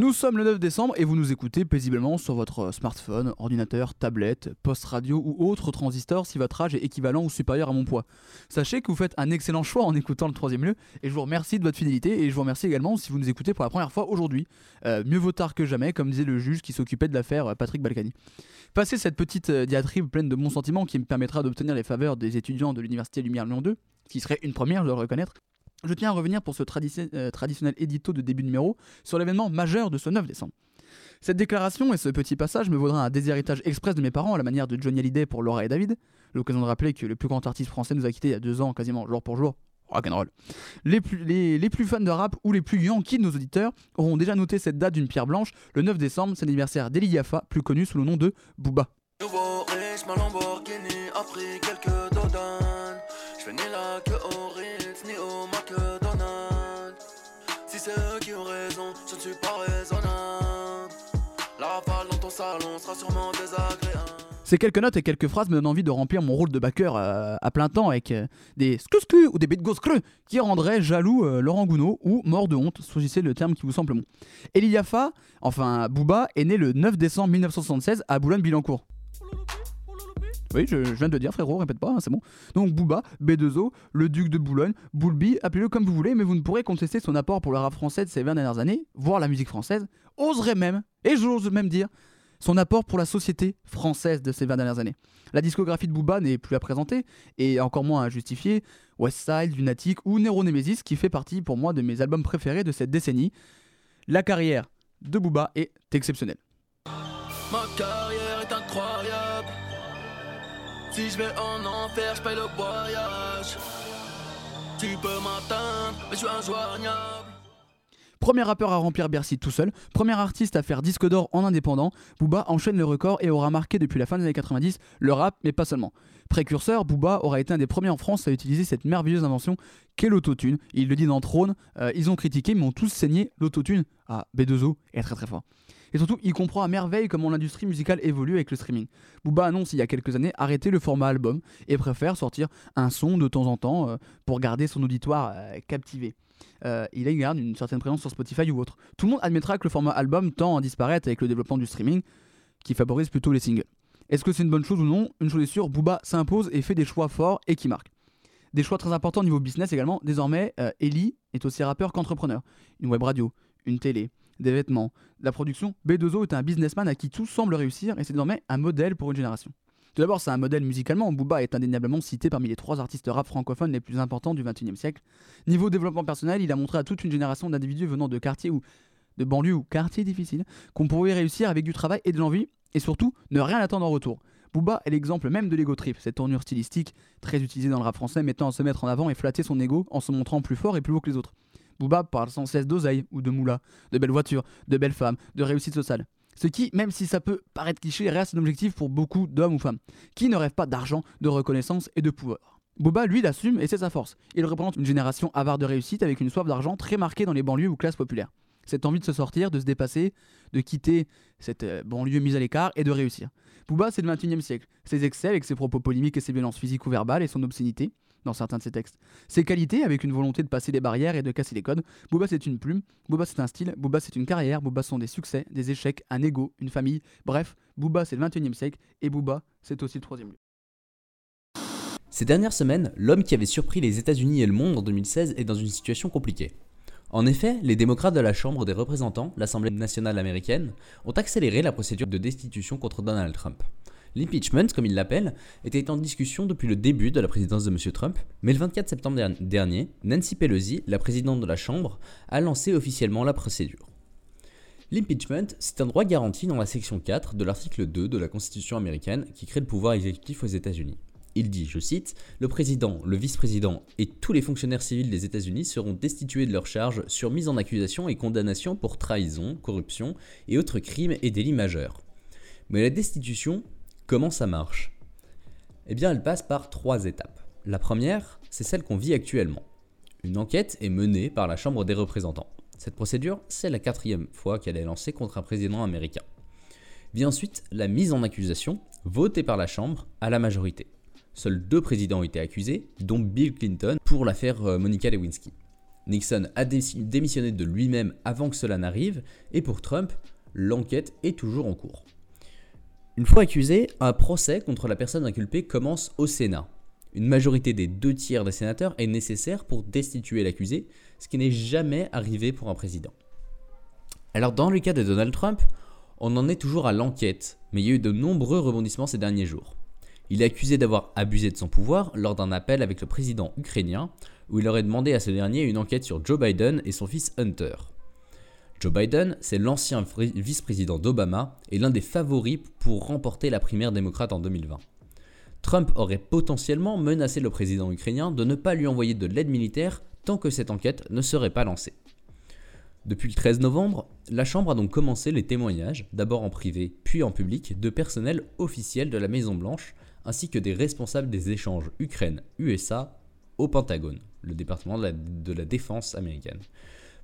Nous sommes le 9 décembre et vous nous écoutez paisiblement sur votre smartphone, ordinateur, tablette, post radio ou autre transistor si votre âge est équivalent ou supérieur à mon poids. Sachez que vous faites un excellent choix en écoutant le troisième lieu et je vous remercie de votre fidélité et je vous remercie également si vous nous écoutez pour la première fois aujourd'hui. Euh, mieux vaut tard que jamais, comme disait le juge qui s'occupait de l'affaire euh, Patrick Balkany. Passé cette petite euh, diatribe pleine de bons sentiments qui me permettra d'obtenir les faveurs des étudiants de l'université Lumière Lyon 2, qui serait une première, je dois le reconnaître, je tiens à revenir pour ce euh, traditionnel édito de début numéro sur l'événement majeur de ce 9 décembre. Cette déclaration et ce petit passage me vaudra un déshéritage express de mes parents à la manière de Johnny Hallyday pour Laura et David, l'occasion de rappeler que le plus grand artiste français nous a quittés il y a deux ans, quasiment jour pour jour. Rock'n'roll. Les plus, fans de rap ou les plus yankees de nos auditeurs auront déjà noté cette date d'une pierre blanche. Le 9 décembre, c'est l'anniversaire d'Eli Yafa, plus connu sous le nom de Booba. Ces quelques notes et quelques phrases me donnent envie de remplir mon rôle de backer euh, à plein temps avec euh, des skusku ou des bêtes creux qui rendraient jaloux euh, Laurent Gounod ou mort de honte, choisissez le terme qui vous semble bon. Eliafa, enfin Booba, est né le 9 décembre 1976 à Boulogne-Billancourt. Oui, je, viens de le dire, frérot, répète pas, hein, c'est bon. Donc Booba, B2O, le duc de Boulogne, Boulby, appelez-le comme vous voulez, mais vous ne pourrez contester son apport pour le rap français de ces 20 dernières années, voire la musique française, oserait même, et j'ose même dire, son apport pour la société française de ces 20 dernières années. La discographie de Booba n'est plus à présenter, et encore moins à justifier, Westside, Lunatic ou Nero Nemesis, qui fait partie pour moi de mes albums préférés de cette décennie. La carrière de Booba est exceptionnelle. Ma carrière est incroyable. Premier rappeur à remplir Bercy tout seul, premier artiste à faire disque d'or en indépendant, Booba enchaîne le record et aura marqué depuis la fin des années 90 le rap, mais pas seulement. Précurseur, Booba aura été un des premiers en France à utiliser cette merveilleuse invention qu'est l'autotune. Il le dit dans Trône, euh, ils ont critiqué mais ont tous saigné l'autotune. Ah, B2O est très très fort. Et surtout, il comprend à merveille comment l'industrie musicale évolue avec le streaming. Booba annonce il y a quelques années arrêter le format album et préfère sortir un son de temps en temps euh, pour garder son auditoire euh, captivé. Euh, il a garde une certaine présence sur Spotify ou autre. Tout le monde admettra que le format album tend à disparaître avec le développement du streaming, qui favorise plutôt les singles. Est-ce que c'est une bonne chose ou non? Une chose est sûre, Booba s'impose et fait des choix forts et qui marquent. Des choix très importants au niveau business également. Désormais, Ellie est aussi rappeur qu'entrepreneur. Une web radio, une télé, des vêtements, la production. B2O est un businessman à qui tout semble réussir et c'est désormais un modèle pour une génération. Tout d'abord, c'est un modèle musicalement. Booba est indéniablement cité parmi les trois artistes rap francophones les plus importants du XXIe siècle. Niveau développement personnel, il a montré à toute une génération d'individus venant de quartiers ou de banlieues ou quartiers difficiles qu'on pouvait réussir avec du travail et de l'envie, et surtout ne rien attendre en retour. Booba est l'exemple même de l'ego trip, cette tournure stylistique très utilisée dans le rap français mettant à se mettre en avant et flatter son ego en se montrant plus fort et plus haut que les autres. Booba parle sans cesse d'oseille ou de moula, de belles voitures, de belles femmes, de réussite sociale. Ce qui, même si ça peut paraître cliché, reste un objectif pour beaucoup d'hommes ou femmes, qui ne rêvent pas d'argent, de reconnaissance et de pouvoir. Boba, lui, l'assume et c'est sa force. Il représente une génération avare de réussite avec une soif d'argent très marquée dans les banlieues ou classes populaires. Cette envie de se sortir, de se dépasser, de quitter cette euh, banlieue mise à l'écart et de réussir. Booba, c'est le 21 e siècle. Ses excès avec ses propos polémiques et ses violences physiques ou verbales et son obscénité, dans certains de ses textes. Ses qualités, avec une volonté de passer des barrières et de casser les codes. Booba, c'est une plume, Booba, c'est un style, Booba, c'est une carrière, Booba sont des succès, des échecs, un ego, une famille. Bref, Booba, c'est le 21 e siècle, et Booba, c'est aussi le troisième lieu. Ces dernières semaines, l'homme qui avait surpris les États-Unis et le monde en 2016 est dans une situation compliquée. En effet, les démocrates de la Chambre des représentants, l'Assemblée nationale américaine, ont accéléré la procédure de destitution contre Donald Trump. L'impeachment, comme il l'appelle, était en discussion depuis le début de la présidence de M. Trump, mais le 24 septembre dernier, Nancy Pelosi, la présidente de la Chambre, a lancé officiellement la procédure. L'impeachment, c'est un droit garanti dans la section 4 de l'article 2 de la Constitution américaine qui crée le pouvoir exécutif aux États-Unis. Il dit, je cite, Le président, le vice-président et tous les fonctionnaires civils des États-Unis seront destitués de leurs charges sur mise en accusation et condamnation pour trahison, corruption et autres crimes et délits majeurs. Mais la destitution, comment ça marche? Eh bien, elle passe par trois étapes. La première, c'est celle qu'on vit actuellement. Une enquête est menée par la Chambre des représentants. Cette procédure, c'est la quatrième fois qu'elle est lancée contre un président américain. Vient ensuite la mise en accusation, votée par la Chambre à la majorité. Seuls deux présidents ont été accusés, dont Bill Clinton pour l'affaire euh, Monica Lewinsky. Nixon a démissionné de lui-même avant que cela n'arrive, et pour Trump, l'enquête est toujours en cours. Une fois accusé, un procès contre la personne inculpée commence au Sénat. Une majorité des deux tiers des sénateurs est nécessaire pour destituer l'accusé, ce qui n'est jamais arrivé pour un président. Alors dans le cas de Donald Trump, on en est toujours à l'enquête, mais il y a eu de nombreux rebondissements ces derniers jours. Il est accusé d'avoir abusé de son pouvoir lors d'un appel avec le président ukrainien, où il aurait demandé à ce dernier une enquête sur Joe Biden et son fils Hunter. Joe Biden, c'est l'ancien vice-président d'Obama et l'un des favoris pour remporter la primaire démocrate en 2020. Trump aurait potentiellement menacé le président ukrainien de ne pas lui envoyer de l'aide militaire tant que cette enquête ne serait pas lancée. Depuis le 13 novembre, la Chambre a donc commencé les témoignages, d'abord en privé puis en public, de personnel officiel de la Maison-Blanche, ainsi que des responsables des échanges Ukraine-USA au Pentagone, le département de la, de la défense américaine.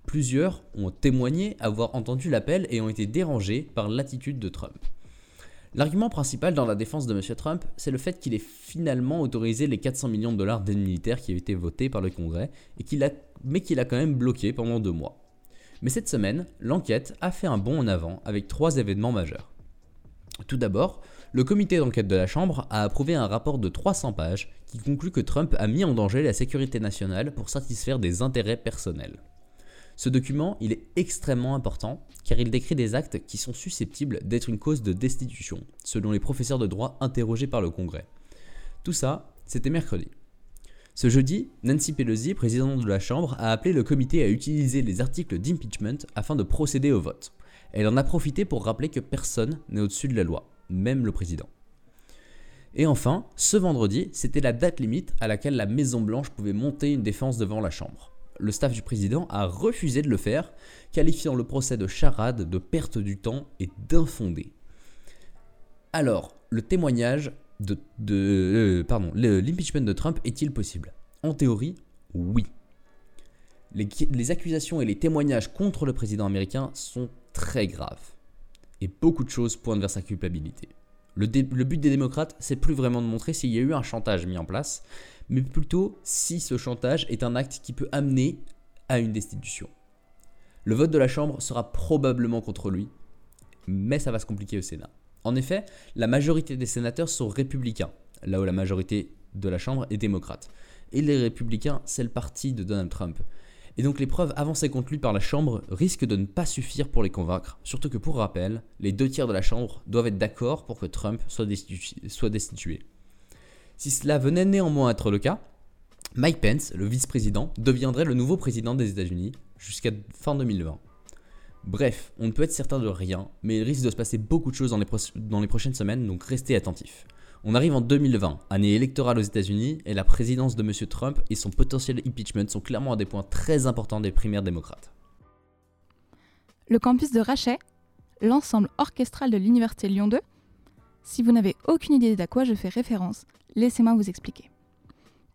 Plusieurs ont témoigné avoir entendu l'appel et ont été dérangés par l'attitude de Trump. L'argument principal dans la défense de M. Trump, c'est le fait qu'il ait finalement autorisé les 400 millions de dollars d'aide militaire qui avaient été votés par le Congrès, mais qu'il a quand même bloqué pendant deux mois. Mais cette semaine, l'enquête a fait un bond en avant avec trois événements majeurs. Tout d'abord, le comité d'enquête de la Chambre a approuvé un rapport de 300 pages qui conclut que Trump a mis en danger la sécurité nationale pour satisfaire des intérêts personnels. Ce document, il est extrêmement important car il décrit des actes qui sont susceptibles d'être une cause de destitution, selon les professeurs de droit interrogés par le Congrès. Tout ça, c'était mercredi. Ce jeudi, Nancy Pelosi, présidente de la Chambre, a appelé le comité à utiliser les articles d'impeachment afin de procéder au vote. Elle en a profité pour rappeler que personne n'est au-dessus de la loi, même le président. Et enfin, ce vendredi, c'était la date limite à laquelle la Maison-Blanche pouvait monter une défense devant la Chambre le staff du président a refusé de le faire, qualifiant le procès de charade, de perte du temps et d'infondé. Alors, le témoignage de, euh, pardon, l'impeachment de Trump est-il possible? En théorie, oui. Les, accusations et les témoignages contre le président américain sont très graves. Et beaucoup de choses pointent vers sa culpabilité. Le but des démocrates, c'est plus vraiment de montrer s'il y a eu un chantage mis en place, mais plutôt si ce chantage est un acte qui peut amener à une destitution. Le vote de la Chambre sera probablement contre lui, mais ça va se compliquer au Sénat. En effet, la majorité des sénateurs sont républicains, là où la majorité de la Chambre est démocrate. Et les républicains, c'est le parti de Donald Trump. Et donc les preuves avancées contre lui par la Chambre risquent de ne pas suffire pour les convaincre, surtout que pour rappel, les deux tiers de la Chambre doivent être d'accord pour que Trump soit destitué. Si cela venait néanmoins être le cas, Mike Pence, le vice-président, deviendrait le nouveau président des États-Unis jusqu'à fin 2020. Bref, on ne peut être certain de rien, mais il risque de se passer beaucoup de choses dans les, prochaines semaines, donc restez attentifs. On arrive en 2020, année électorale aux États-Unis, et la présidence de M. Trump et son potentiel impeachment sont clairement à des points très importants des primaires démocrates. Le campus de Rachet, l'ensemble orchestral de l'Université Lyon 2. Si vous n'avez aucune idée d'à quoi je fais référence, Laissez-moi vous expliquer.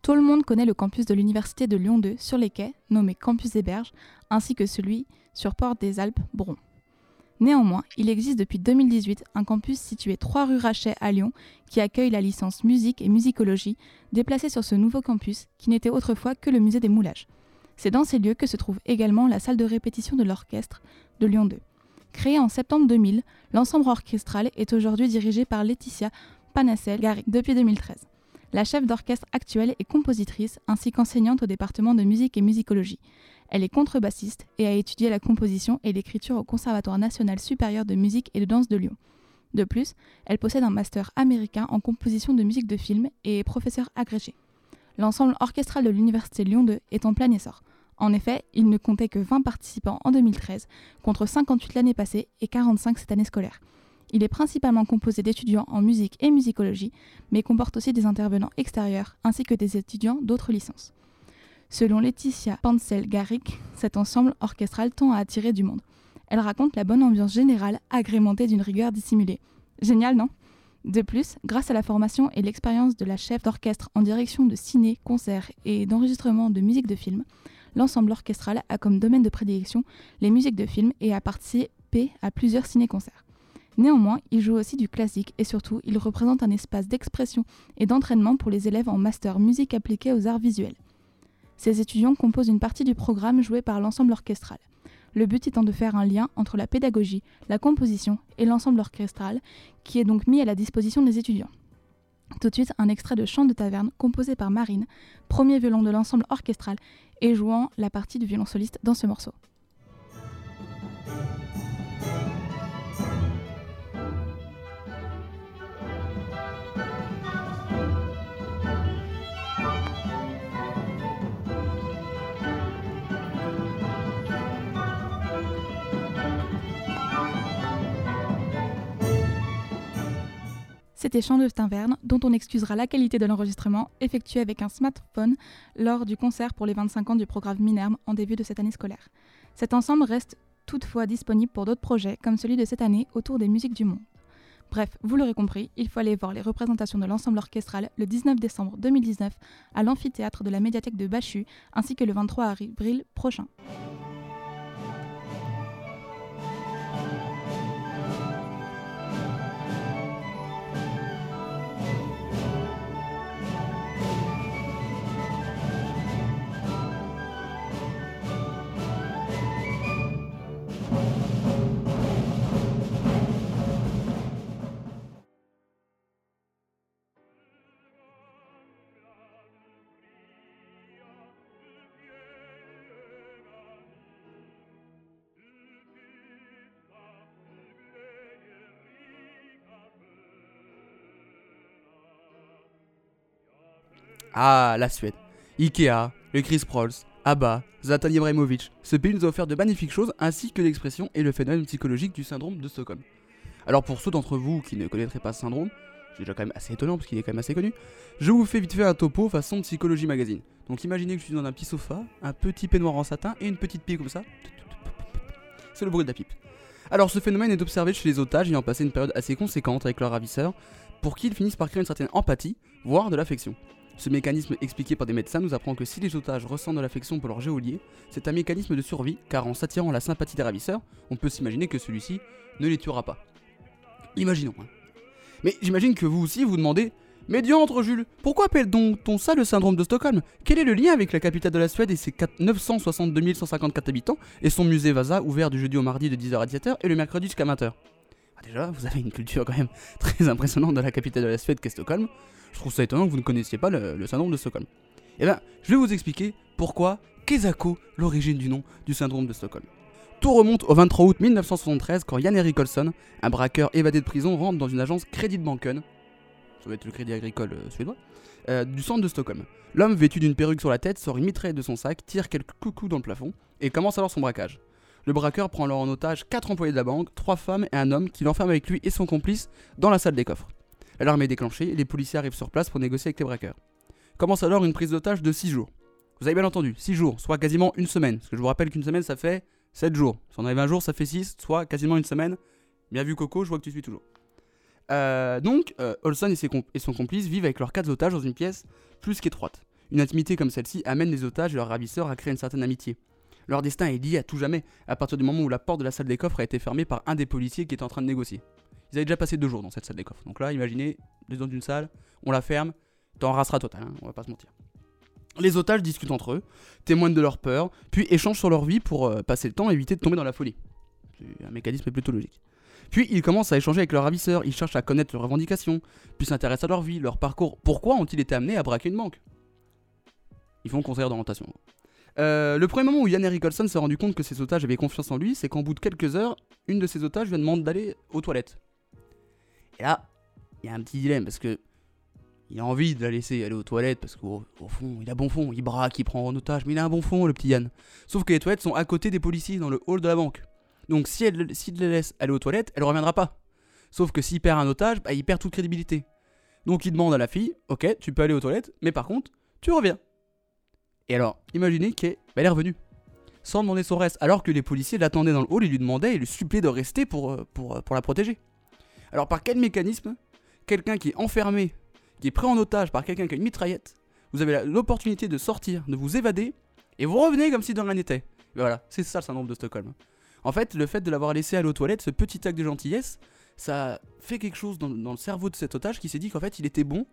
Tout le monde connaît le campus de l'Université de Lyon 2 sur les quais, nommé Campus des Berges, ainsi que celui sur Port des Alpes, Bron. Néanmoins, il existe depuis 2018 un campus situé 3 rue Rachet à Lyon qui accueille la licence musique et musicologie déplacée sur ce nouveau campus qui n'était autrefois que le musée des moulages. C'est dans ces lieux que se trouve également la salle de répétition de l'orchestre de Lyon 2. Créé en septembre 2000, l'ensemble orchestral est aujourd'hui dirigé par Laetitia Panacel Gary depuis 2013. La chef d'orchestre actuelle est compositrice ainsi qu'enseignante au département de musique et musicologie. Elle est contrebassiste et a étudié la composition et l'écriture au Conservatoire national supérieur de musique et de danse de Lyon. De plus, elle possède un master américain en composition de musique de film et est professeure agrégée. L'ensemble orchestral de l'Université Lyon 2 est en plein essor. En effet, il ne comptait que 20 participants en 2013, contre 58 l'année passée et 45 cette année scolaire. Il est principalement composé d'étudiants en musique et musicologie, mais comporte aussi des intervenants extérieurs ainsi que des étudiants d'autres licences. Selon Laetitia Pansel-Garrick, cet ensemble orchestral tend à attirer du monde. Elle raconte la bonne ambiance générale agrémentée d'une rigueur dissimulée. Génial, non? De plus, grâce à la formation et l'expérience de la chef d'orchestre en direction de ciné, concerts et d'enregistrement de musique de film, l'ensemble orchestral a comme domaine de prédilection les musiques de film et a participé à plusieurs ciné-concerts. Néanmoins, il joue aussi du classique et surtout, il représente un espace d'expression et d'entraînement pour les élèves en master musique appliquée aux arts visuels. Ces étudiants composent une partie du programme joué par l'ensemble orchestral. Le but étant de faire un lien entre la pédagogie, la composition et l'ensemble orchestral, qui est donc mis à la disposition des étudiants. Tout de suite, un extrait de Chant de taverne composé par Marine, premier violon de l'ensemble orchestral et jouant la partie du violon soliste dans ce morceau. C'était Chant de dont on excusera la qualité de l'enregistrement effectué avec un smartphone lors du concert pour les 25 ans du programme Minerme en début de cette année scolaire. Cet ensemble reste toutefois disponible pour d'autres projets, comme celui de cette année autour des musiques du monde. Bref, vous l'aurez compris, il faut aller voir les représentations de l'ensemble orchestral le 19 décembre 2019 à l'amphithéâtre de la médiathèque de Bachu, ainsi que le 23 avril prochain. Ah, la Suède. Ikea, le Chris Prolls, ABBA, Zlatan Ibrahimovic. Ce pays nous a offert de magnifiques choses ainsi que l'expression et le phénomène psychologique du syndrome de Stockholm. Alors pour ceux d'entre vous qui ne connaîtraient pas ce syndrome, c'est déjà quand même assez étonnant parce qu'il est quand même assez connu, je vous fais vite fait un topo façon psychologie magazine. Donc imaginez que je suis dans un petit sofa, un petit peignoir en satin et une petite pipe comme ça. C'est le bruit de la pipe. Alors ce phénomène est observé chez les otages ayant passé une période assez conséquente avec leurs ravisseurs, pour qui ils finissent par créer une certaine empathie, voire de l'affection. Ce mécanisme expliqué par des médecins nous apprend que si les otages ressentent de l'affection pour leur géolier, c'est un mécanisme de survie car en s'attirant la sympathie des ravisseurs, on peut s'imaginer que celui-ci ne les tuera pas. Imaginons. hein. Mais j'imagine que vous aussi vous demandez Mais diantre Jules, pourquoi appelle-t-on ça le syndrome de Stockholm? Quel est le lien avec la capitale de la Suède et ses 4 962 154 habitants et son musée Vasa ouvert du jeudi au mardi de 10h à 17h et le mercredi jusqu'à 20h Ah, Déjà, vous avez une culture quand même très impressionnante de la capitale de la Suède qu'est Stockholm. Je trouve ça étonnant que vous ne connaissiez pas le, syndrome de Stockholm. Eh bien, je vais vous expliquer pourquoi Kesako, l'origine du nom du syndrome de Stockholm. Tout remonte au 23 août 1973 quand Jan Erik Olsson, un braqueur évadé de prison, rentre dans une agence Crédit Banken, ça va être le crédit agricole euh, suédois, euh, du centre de Stockholm. L'homme vêtu d'une perruque sur la tête sort une mitraillette de son sac, tire quelques coucous dans le plafond et commence alors son braquage. Le braqueur prend alors en otage 4 employés de la banque, 3 femmes et un homme qui l'enferme avec lui et son complice dans la salle des coffres. L'alarme est déclenchée et les policiers arrivent sur place pour négocier avec les braqueurs. Commence alors une prise d'otage de 6 jours. Vous avez bien entendu, 6 jours, soit quasiment une semaine. Parce que je vous rappelle qu'une semaine ça fait 7 jours. Si on arrive un jour, ça fait 6, soit quasiment une semaine. Bien vu Coco, je vois que tu suis toujours. Euh, donc, euh, Olson et, son complice vivent avec leurs 4 otages dans une pièce plus qu'étroite. Une intimité comme celle-ci amène les otages et leurs ravisseurs à créer une certaine amitié. Leur destin est lié à tout jamais à partir du moment où la porte de la salle des coffres a été fermée par un des policiers qui était en train de négocier. Ils avaient déjà passé deux jours dans cette salle des coffres. Donc là, imaginez, êtes dans une salle, on la ferme, t'en rasseras total, hein, on va pas se mentir. Les otages discutent entre eux, témoignent de leur peur, puis échangent sur leur vie pour euh, passer le temps et éviter de tomber dans la folie. Un mécanisme plutôt logique. Puis ils commencent à échanger avec leurs ravisseurs, ils cherchent à connaître leurs revendications, puis s'intéressent à leur vie, leur parcours. Pourquoi ont-ils été amenés à braquer une banque? Ils font conseiller d'orientation. Euh, le premier moment où Yann Eric Olson s'est rendu compte que ses otages avaient confiance en lui, c'est qu'en bout de quelques heures, une de ses otages lui demande d'aller aux toilettes. Et là, il y a un petit dilemme parce que il a envie de la laisser aller aux toilettes parce qu'au au fond, il a bon fond, il braque, il prend en otage, mais il a un bon fond, le petit Yann. Sauf que les toilettes sont à côté des policiers dans le hall de la banque. Donc si elle, s'il la laisse aller aux toilettes, elle reviendra pas. Sauf que s'il perd un otage, bah, il perd toute crédibilité. Donc il demande à la fille, ok, tu peux aller aux toilettes, mais par contre, tu reviens. Et alors, imaginez qu'elle est revenue. Sans demander son reste, alors que les policiers l'attendaient dans le hall et lui demandaient et lui suppliaient de rester pour, euh, euh, pour la protéger. Alors par quel mécanisme Quelqu'un qui est enfermé, qui est pris en otage par quelqu'un qui a une mitraillette, vous avez l'opportunité de sortir, de vous évader, et vous revenez comme si de rien n'était. Voilà, c'est ça le syndrome de Stockholm. En fait, le fait de l'avoir laissé aller aux toilettes, ce petit acte de gentillesse, ça fait quelque chose dans le cerveau de cet otage qui s'est dit qu'en fait il était bon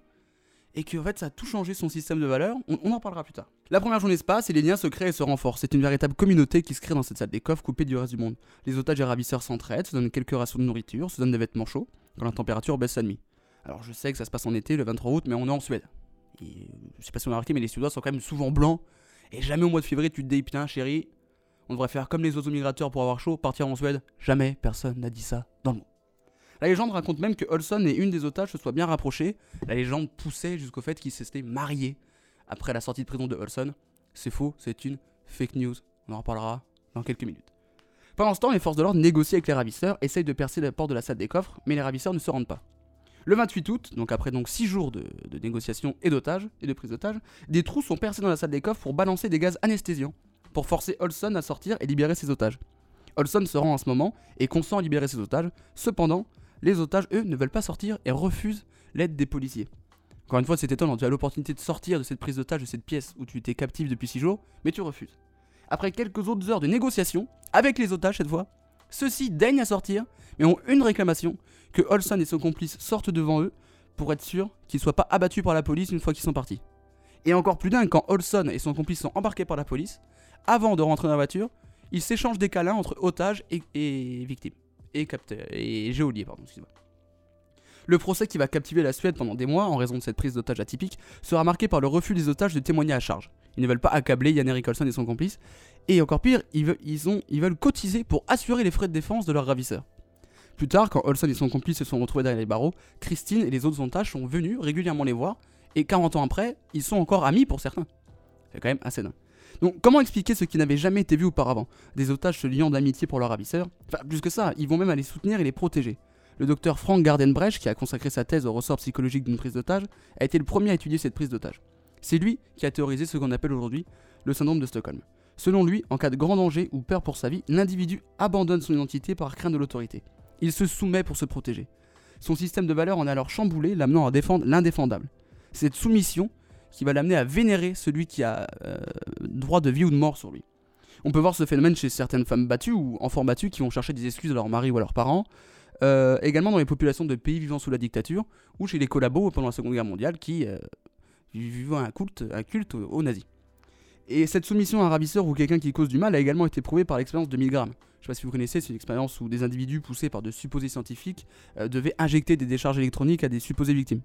et qu'en fait ça a tout changé son système de valeurs. On, en parlera plus tard. La première journée se passe et les liens se créent et se renforcent. C'est une véritable communauté qui se crée dans cette salle des coffres coupée du reste du monde. Les otages et ravisseurs s'entraident, se donnent quelques rations de nourriture, se donnent des vêtements chauds quand la température baisse à demi. Alors je sais que ça se passe en été, le 23 août, mais on est en Suède. Et, je sais pas si on a remarqué, mais les Suédois sont quand même souvent blancs. Et jamais au mois de février tu te dis putain chérie, on devrait faire comme les oiseaux migrateurs pour avoir chaud, partir en Suède. Jamais personne n'a dit ça dans le monde. La légende raconte même que Olson et une des otages se soient bien rapprochés. La légende poussait jusqu'au fait qu'ils s'étaient mariés après la sortie de prison de Olson. C'est faux, c'est une fake news. On en reparlera dans quelques minutes. Pendant ce temps, les forces de l'ordre négocient avec les ravisseurs, essayent de percer la porte de la salle des coffres, mais les ravisseurs ne se rendent pas. Le 28 août, donc après donc 6 jours de, négociations et d'otages, et de prise d'otages, des trous sont percés dans la salle des coffres pour balancer des gaz anesthésiants, pour forcer Olson à sortir et libérer ses otages. Olson se rend en ce moment et consent à libérer ses otages, cependant, les otages, eux, ne veulent pas sortir et refusent l'aide des policiers. Encore une fois, c'est étonnant, tu as l'opportunité de sortir de cette prise d'otage, de cette pièce où tu étais captif depuis 6 jours, mais tu refuses. Après quelques autres heures de négociation, avec les otages cette fois, ceux-ci daignent à sortir, mais ont une réclamation, que Olson et son complice sortent devant eux, pour être sûr qu'ils soient pas abattus par la police une fois qu'ils sont partis. Et encore plus dingue, quand Olson et son complice sont embarqués par la police, avant de rentrer dans la voiture, ils s'échangent des câlins entre otages et victimes. Et, capteurs, et geôliers, pardon, excusez-moi. Le procès qui va captiver la Suède pendant des mois, en raison de cette prise d'otage atypique, sera marqué par le refus des otages de témoigner à charge. Ils ne veulent pas accabler Yann Erik Olson et son complice, et encore pire, ils veulent, ils, ont, ils veulent cotiser pour assurer les frais de défense de leurs ravisseurs. Plus tard, quand Olson et son complice se sont retrouvés derrière les barreaux, Christine et les autres otages sont venus régulièrement les voir, et 40 ans après, ils sont encore amis pour certains. C'est quand même assez dingue. Donc, comment expliquer ce qui n'avait jamais été vu auparavant? Des otages se liant d'amitié pour leurs ravisseurs Enfin, plus que ça, ils vont même aller soutenir et les protéger. Le docteur Frank Gardenbrecht, qui a consacré sa thèse au ressort psychologique d'une prise d'otage, a été le premier à étudier cette prise d'otage. C'est lui qui a théorisé ce qu'on appelle aujourd'hui le syndrome de Stockholm. Selon lui, en cas de grand danger ou peur pour sa vie, l'individu abandonne son identité par crainte de l'autorité. Il se soumet pour se protéger. Son système de valeurs en est alors chamboulé, l'amenant à défendre l'indéfendable. Cette soumission qui va l'amener à vénérer celui qui a euh, droit de vie ou de mort sur lui. On peut voir ce phénomène chez certaines femmes battues ou enfants battus qui vont chercher des excuses à leur mari ou à leurs parents, euh, également dans les populations de pays vivant sous la dictature, ou chez les collabos pendant la Seconde Guerre mondiale qui euh, vivaient un culte, un culte aux, nazis. Et cette soumission à un ravisseur ou quelqu'un qui cause du mal a également été prouvée par l'expérience de Milgram. Je sais pas si vous connaissez, c'est une expérience où des individus poussés par de supposés scientifiques euh, devaient injecter des décharges électroniques à des supposées victimes.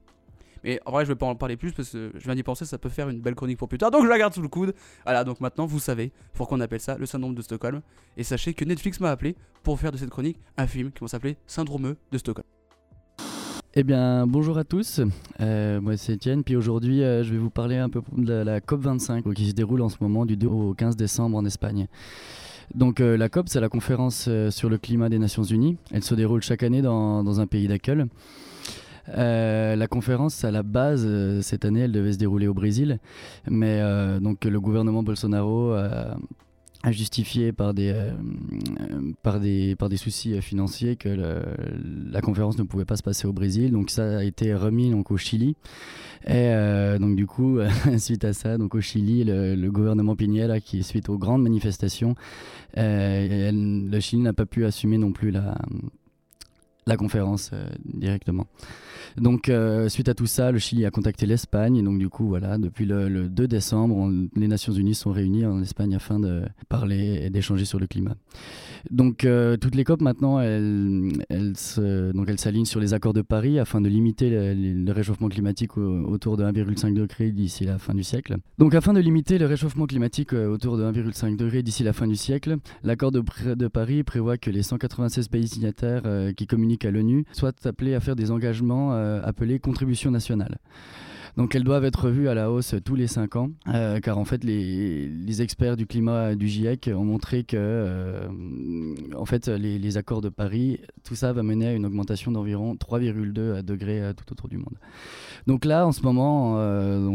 Mais en vrai, je vais pas en parler plus parce que je viens d'y penser, ça peut faire une belle chronique pour plus tard, donc je la garde sous le coude. Voilà, donc maintenant vous savez pourquoi on appelle ça le syndrome de Stockholm. Et sachez que Netflix m'a appelé pour faire de cette chronique un film qui va s'appeler Syndrome de Stockholm. Eh bien, bonjour à tous. Euh, moi, c'est Étienne. Puis aujourd'hui, euh, je vais vous parler un peu de la, la COP25 qui se déroule en ce moment du 2 au 15 décembre en Espagne. Donc, euh, la COP, c'est la conférence euh, sur le climat des Nations Unies. Elle se déroule chaque année dans, dans un pays d'accueil. Euh, la conférence, à la base, euh, cette année, elle devait se dérouler au Brésil, mais euh, donc le gouvernement Bolsonaro a, justifié par des, par des, par des soucis financiers que la conférence ne pouvait pas se passer au Brésil, donc ça a été remis donc au Chili. Et donc du coup, suite à ça, donc au Chili, le, gouvernement Piñera, qui suite aux grandes manifestations, le Chili n'a pas pu assumer non plus la la conférence euh, directement. Donc, euh, suite à tout ça, le Chili a contacté l'Espagne. Et donc, du coup, voilà, depuis le, le 2 décembre, les Nations Unies sont réunies en Espagne afin de parler et d'échanger sur le climat. Donc, euh, toutes les COP maintenant, elles, s'alignent sur les accords de Paris afin de limiter le, réchauffement climatique au- autour de 1,5 degré d'ici la fin du siècle. Donc, afin de limiter le réchauffement climatique euh, autour de 1,5 degré d'ici la fin du siècle, l'accord de, Paris prévoit que les 196 pays signataires qui communiquent à l'ONU soient appelés à faire des engagements euh, appelés contributions nationales. Donc elles doivent être revues à la hausse tous les 5 ans, euh, car en fait les, experts du climat du GIEC ont montré que euh, en fait les, accords de Paris, tout ça va mener à une augmentation d'environ 3,2 degrés euh, tout autour du monde. Donc là en ce moment,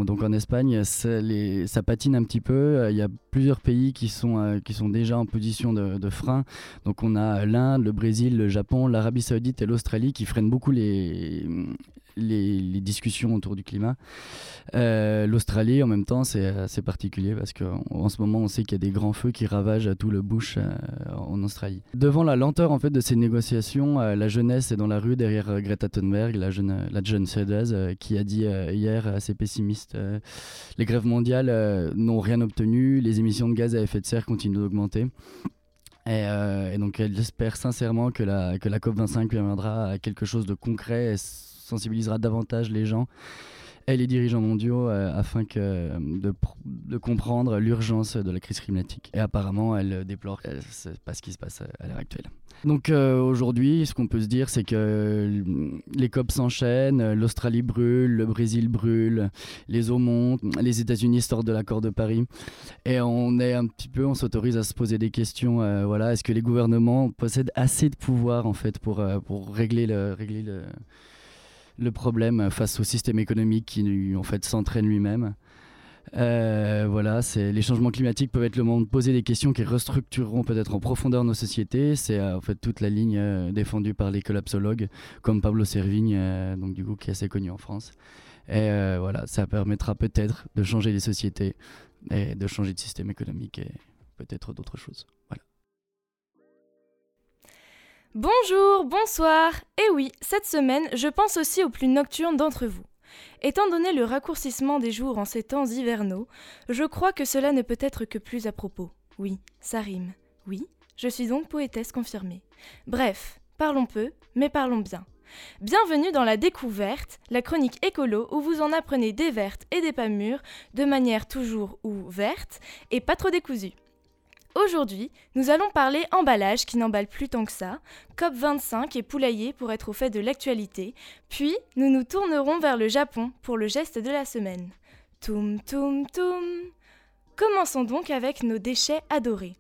donc en Espagne, ça patine un petit peu. Il y a plusieurs pays qui sont, qui sont déjà en position de, de frein. Donc on a l'Inde, le Brésil, le Japon, l'Arabie Saoudite et l'Australie qui freinent beaucoup les, les, discussions autour du climat. Euh, L'Australie, en même temps, c'est assez particulier parce qu'en ce moment, on sait qu'il y a des grands feux qui ravagent tout le bush euh, en Australie. Devant la lenteur en fait de ces négociations, euh, la jeunesse est dans la rue derrière euh, Greta Thunberg, la jeune, la jeune suédoise, euh, qui a dit hier assez pessimiste les grèves mondiales n'ont rien obtenu, les émissions de gaz à effet de serre continuent d'augmenter. Et, euh, donc elle espère sincèrement que la, que la COP25 viendra à quelque chose de concret et sensibilisera davantage les gens et les dirigeants mondiaux euh, afin que, de, de comprendre l'urgence de la crise climatique. Et apparemment, elle déplore que c'est pas ce qui se passe à l'heure actuelle. Donc euh, aujourd'hui, ce qu'on peut se dire, c'est que les COP s'enchaînent, l'Australie brûle, le Brésil brûle, les eaux montent, les États-Unis sortent de l'accord de Paris, et on est un petit peu, on s'autorise à se poser des questions. Euh, voilà, est-ce que les gouvernements possèdent assez de pouvoir en fait pour euh, pour régler le régler le le problème face au système économique qui en fait s'entraîne lui-même. Euh, voilà, c'est les changements climatiques peuvent être le moment de poser des questions qui restructureront peut-être en profondeur nos sociétés. C'est euh, en fait toute la ligne euh, défendue par les collapsologues comme Pablo Servigne, donc du coup qui est assez connu en France. Et voilà, ça permettra peut-être de changer les sociétés et de changer de système économique et peut-être d'autres choses. Bonjour, bonsoir. Et oui, cette semaine, je pense aussi aux plus nocturnes d'entre vous. Étant donné le raccourcissement des jours en ces temps hivernaux, je crois que cela ne peut être que plus à propos. Oui, ça rime. Oui, je suis donc poétesse confirmée. Bref, parlons peu, mais parlons bien. Bienvenue dans la découverte, la chronique écolo où vous en apprenez des vertes et des pas mûres, de manière toujours ou verte et pas trop décousue. Aujourd'hui, nous allons parler emballage qui n'emballe plus tant que ça, COP25 et poulailler pour être au fait de l'actualité, puis nous nous tournerons vers le Japon pour le geste de la semaine. Toum toum toum Commençons donc avec nos déchets adorés.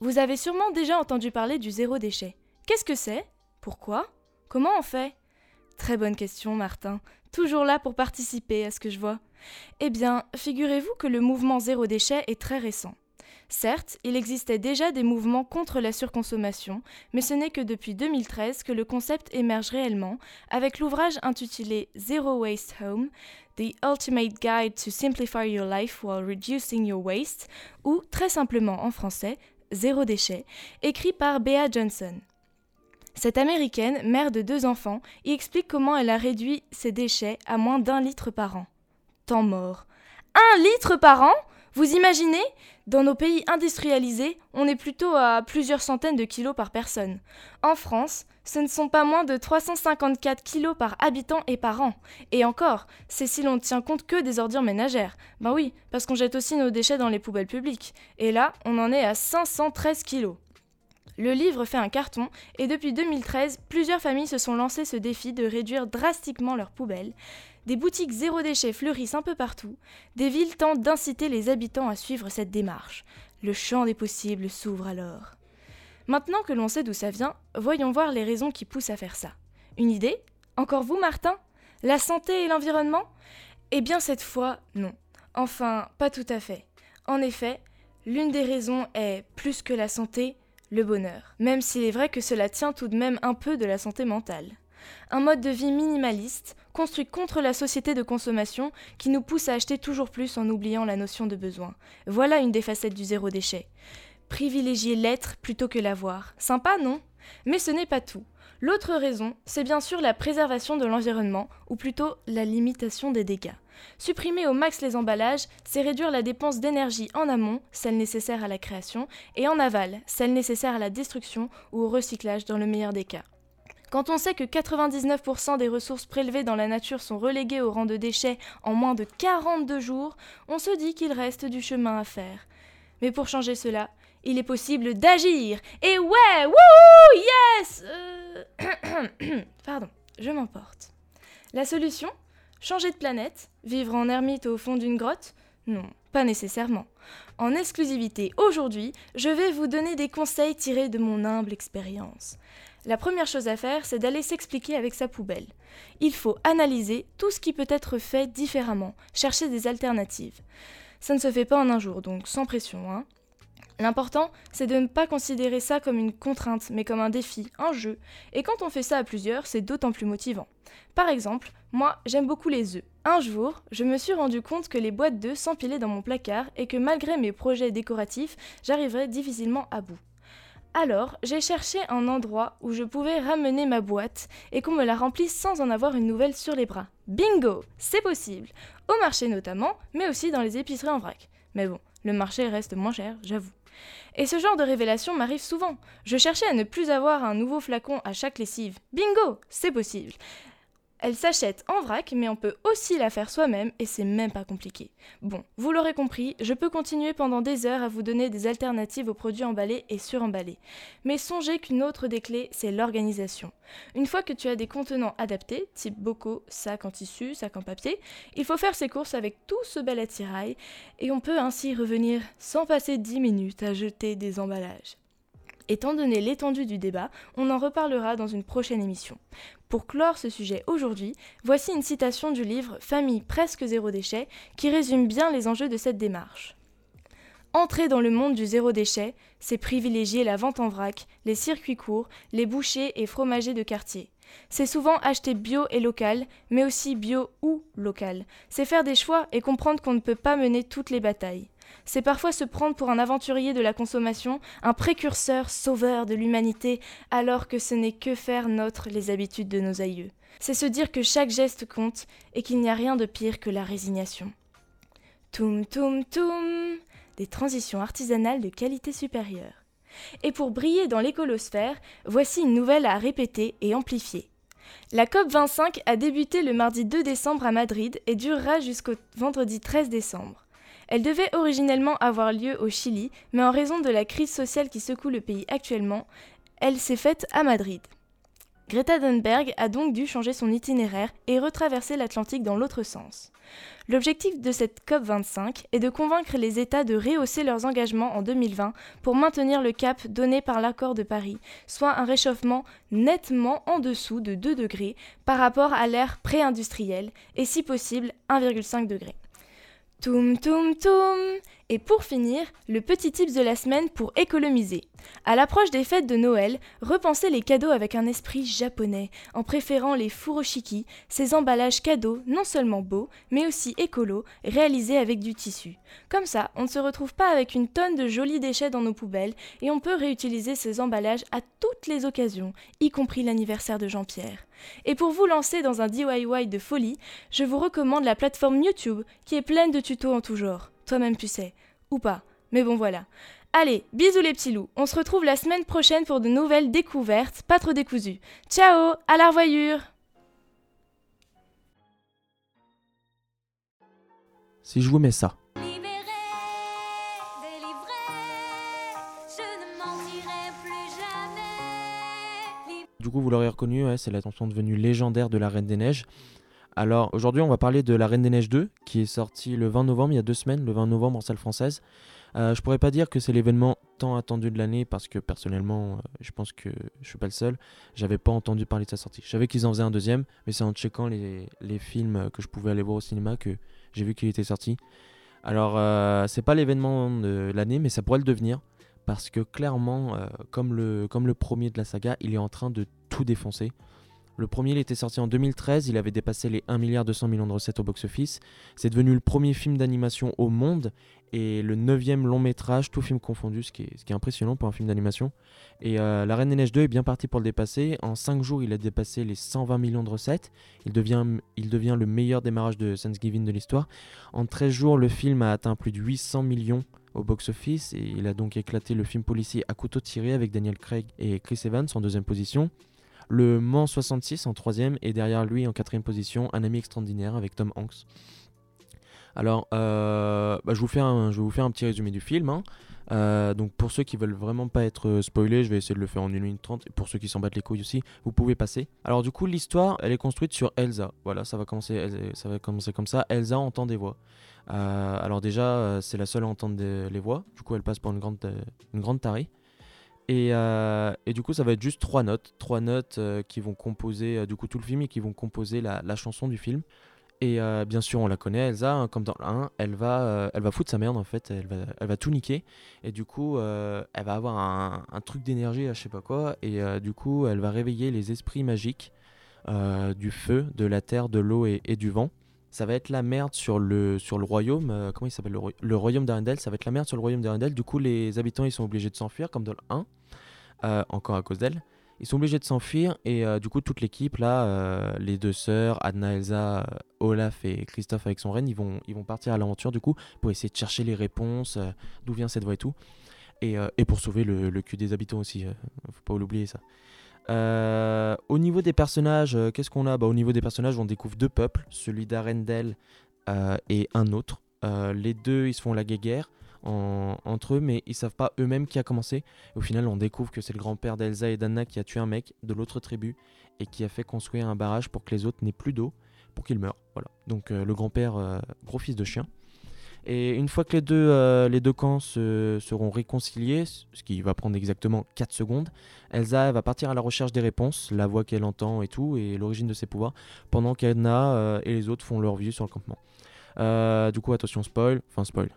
Vous avez sûrement déjà entendu parler du zéro déchet. Qu'est-ce que c'est? Pourquoi? Comment on fait? Très bonne question, Martin. Toujours là pour participer à ce que je vois. Eh bien, figurez-vous que le mouvement zéro déchet est très récent. Certes, il existait déjà des mouvements contre la surconsommation, mais ce n'est que depuis 2013 que le concept émerge réellement, avec l'ouvrage intitulé Zero Waste Home, The Ultimate Guide to Simplify Your Life While Reducing Your Waste, ou très simplement en français, Zéro déchet, écrit par Bea Johnson. Cette américaine, mère de deux enfants, y explique comment elle a réduit ses déchets à moins d'un litre par an. Temps mort. Un litre par an? Vous imaginez Dans nos pays industrialisés, on est plutôt à plusieurs centaines de kilos par personne. En France, ce ne sont pas moins de 354 kilos par habitant et par an. Et encore, c'est si l'on ne tient compte que des ordures ménagères. Ben oui, parce qu'on jette aussi nos déchets dans les poubelles publiques. Et là, on en est à 513 kilos. Le livre fait un carton et depuis 2013, plusieurs familles se sont lancées ce défi de réduire drastiquement leurs poubelles. Des boutiques zéro déchet fleurissent un peu partout. Des villes tentent d'inciter les habitants à suivre cette démarche. Le champ des possibles s'ouvre alors. Maintenant que l'on sait d'où ça vient, voyons voir les raisons qui poussent à faire ça. Une idée? Encore vous, Martin? La santé et l'environnement? Eh bien, cette fois, non. Enfin, pas tout à fait. En effet, l'une des raisons est, plus que la santé, le bonheur, même s'il est vrai que cela tient tout de même un peu de la santé mentale. Un mode de vie minimaliste, construit contre la société de consommation qui nous pousse à acheter toujours plus en oubliant la notion de besoin. Voilà une des facettes du zéro déchet. Privilégier l'être plutôt que l'avoir. Sympa, non? Mais ce n'est pas tout. L'autre raison, c'est bien sûr la préservation de l'environnement, ou plutôt la limitation des dégâts. Supprimer au max les emballages, c'est réduire la dépense d'énergie en amont, celle nécessaire à la création, et en aval, celle nécessaire à la destruction ou au recyclage dans le meilleur des cas. Quand on sait que 99% des ressources prélevées dans la nature sont reléguées au rang de déchets en moins de 42 jours, on se dit qu'il reste du chemin à faire. Mais pour changer cela, il est possible d'agir. Et ouais, wouhou, yes euh... Pardon, je m'emporte. La solution? Changer de planète Vivre en ermite au fond d'une grotte? Non, pas nécessairement. En exclusivité aujourd'hui, je vais vous donner des conseils tirés de mon humble expérience. La première chose à faire, c'est d'aller s'expliquer avec sa poubelle. Il faut analyser tout ce qui peut être fait différemment, chercher des alternatives. Ça ne se fait pas en un jour, donc sans pression. Hein. L'important, c'est de ne pas considérer ça comme une contrainte, mais comme un défi, un jeu. Et quand on fait ça à plusieurs, c'est d'autant plus motivant. Par exemple, moi, j'aime beaucoup les œufs. Un jour, je me suis rendu compte que les boîtes d'œufs s'empilaient dans mon placard et que malgré mes projets décoratifs, j'arriverais difficilement à bout. Alors, j'ai cherché un endroit où je pouvais ramener ma boîte et qu'on me la remplisse sans en avoir une nouvelle sur les bras. Bingo C'est possible Au marché notamment, mais aussi dans les épiceries en vrac. Mais bon, le marché reste moins cher, j'avoue. Et ce genre de révélation m'arrive souvent. Je cherchais à ne plus avoir un nouveau flacon à chaque lessive. Bingo C'est possible elle s'achète en vrac, mais on peut aussi la faire soi-même et c'est même pas compliqué. Bon, vous l'aurez compris, je peux continuer pendant des heures à vous donner des alternatives aux produits emballés et suremballés. Mais songez qu'une autre des clés, c'est l'organisation. Une fois que tu as des contenants adaptés, type bocaux, sacs en tissu, sacs en papier, il faut faire ses courses avec tout ce bel attirail et on peut ainsi revenir sans passer 10 minutes à jeter des emballages. Étant donné l'étendue du débat, on en reparlera dans une prochaine émission. Pour clore ce sujet aujourd'hui, voici une citation du livre Famille presque zéro déchet qui résume bien les enjeux de cette démarche. Entrer dans le monde du zéro déchet, c'est privilégier la vente en vrac, les circuits courts, les bouchers et fromagers de quartier. C'est souvent acheter bio et local, mais aussi bio ou local. C'est faire des choix et comprendre qu'on ne peut pas mener toutes les batailles c'est parfois se prendre pour un aventurier de la consommation, un précurseur sauveur de l'humanité, alors que ce n'est que faire notre les habitudes de nos aïeux. C'est se dire que chaque geste compte et qu'il n'y a rien de pire que la résignation. Toum toum toum Des transitions artisanales de qualité supérieure. Et pour briller dans l'écolosphère, voici une nouvelle à répéter et amplifier. La COP25 a débuté le mardi 2 décembre à Madrid et durera jusqu'au vendredi 13 décembre. Elle devait originellement avoir lieu au Chili, mais en raison de la crise sociale qui secoue le pays actuellement, elle s'est faite à Madrid. Greta Thunberg a donc dû changer son itinéraire et retraverser l'Atlantique dans l'autre sens. L'objectif de cette COP25 est de convaincre les États de rehausser leurs engagements en 2020 pour maintenir le cap donné par l'accord de Paris, soit un réchauffement nettement en dessous de 2 degrés par rapport à l'ère pré-industrielle et si possible 1,5 degré. Toum toum toum Et pour finir, le petit tips de la semaine pour économiser. À l'approche des fêtes de Noël, repensez les cadeaux avec un esprit japonais, en préférant les furoshiki, ces emballages cadeaux non seulement beaux, mais aussi écolos, réalisés avec du tissu. Comme ça, on ne se retrouve pas avec une tonne de jolis déchets dans nos poubelles, et on peut réutiliser ces emballages à toutes les occasions, y compris l'anniversaire de Jean-Pierre. Et pour vous lancer dans un DIY de folie, je vous recommande la plateforme YouTube qui est pleine de tutos en tout genre. Toi-même tu sais. Ou pas. Mais bon voilà. Allez, bisous les petits loups. On se retrouve la semaine prochaine pour de nouvelles découvertes, pas trop décousues. Ciao, à la revoyure Si je vous mets ça. Du coup, vous l'aurez reconnu, c'est la chanson devenue légendaire de la Reine des Neiges. Alors aujourd'hui, on va parler de La Reine des Neiges 2, qui est sorti le 20 novembre, il y a deux semaines, le 20 novembre en salle française. Euh, je pourrais pas dire que c'est l'événement tant attendu de l'année parce que personnellement, euh, je pense que je suis pas le seul. J'avais pas entendu parler de sa sortie. Je savais qu'ils en faisaient un deuxième, mais c'est en checkant les, films que je pouvais aller voir au cinéma que j'ai vu qu'il était sorti. Alors, euh, c'est pas l'événement de l'année, mais ça pourrait le devenir parce que clairement, euh, comme, le, comme le premier de la saga, il est en train de tout défoncer. Le premier, il était sorti en 2013, il avait dépassé les 1 milliard 200 millions de recettes au box-office. C'est devenu le premier film d'animation au monde et le neuvième long métrage, tout film confondu, ce qui est, impressionnant pour un film d'animation. Et euh, La Reine des Neiges 2 est bien parti pour le dépasser. En 5 jours, il a dépassé les 120 millions de recettes. Il devient, il devient le meilleur démarrage de Thanksgiving de l'histoire. En 13 jours, le film a atteint plus de 800 millions au box-office et il a donc éclaté le film policier à couteau tiré avec Daniel Craig et Chris Evans en deuxième position. Le Mans 66 en troisième et derrière lui en quatrième position Un ami extraordinaire avec Tom Hanks. Alors, euh, bah, je, vous fais je vais vous faire un petit résumé du film. hein. Euh, donc, pour ceux qui veulent vraiment pas être euh, spoilés, je vais essayer de le faire en 1 minute 30. Et pour ceux qui s'en battent les couilles aussi, vous pouvez passer. Alors, du coup, l'histoire, elle est construite sur Elsa. Voilà, ça va commencer, ça va commencer comme ça. Elsa entend des voix. Alors, déjà, c'est la seule à entendre des- les voix. Du coup, elle passe pour une grande, une grande tarée. Et, euh, et du coup, ça va être juste trois notes, trois notes euh, qui vont composer euh, du coup tout le film et qui vont composer la, chanson du film. Et bien sûr, on la connaît, Elsa, hein, comme dans le 1, elle va, elle foutre sa merde en fait, elle va, tout niquer. Et du coup, elle va avoir un, truc d'énergie, je sais pas quoi. Et du coup, elle va réveiller les esprits magiques du feu, de la terre, de l'eau et du vent. Ça va être la merde sur le, sur le royaume. euh, comment il s'appelle le, le royaume d'Arendelle Ça va être la merde sur le royaume d'Arendelle. Du coup, les habitants ils sont obligés de s'enfuir, comme dans le 1, euh, encore à cause d'elle. Ils sont obligés de s'enfuir et euh, du coup toute l'équipe là, euh, les deux sœurs, Adna, Elsa, Olaf et Christophe avec son reine, ils vont, ils vont partir à l'aventure du coup pour essayer de chercher les réponses, d'où vient cette voix et tout. Et, et pour sauver le, le cul des habitants aussi, faut pas l'oublier ça. Euh, au niveau des personnages, euh, qu'est-ce qu'on a? Bah, Au niveau des personnages, on découvre deux peuples, celui d'Arendelle euh, et un autre. Euh, les deux, ils se font la guéguerre en- entre eux, mais ils savent pas eux-mêmes qui a commencé. Au final, on découvre que c'est le grand-père d'Elsa et d'Anna qui a tué un mec de l'autre tribu et qui a fait construire un barrage pour que les autres n'aient plus d'eau, pour qu'ils meurent. Voilà. Donc le grand-père, gros fils de chien. Et une fois que les deux, euh, les deux camps se- seront réconciliés, ce qui va prendre exactement 4 secondes, Elsa va partir à la recherche des réponses, la voix qu'elle entend et tout, et l'origine de ses pouvoirs, pendant qu'Anna euh, et les autres font leur vie sur le campement. Euh, du coup, attention, spoil, enfin spoil.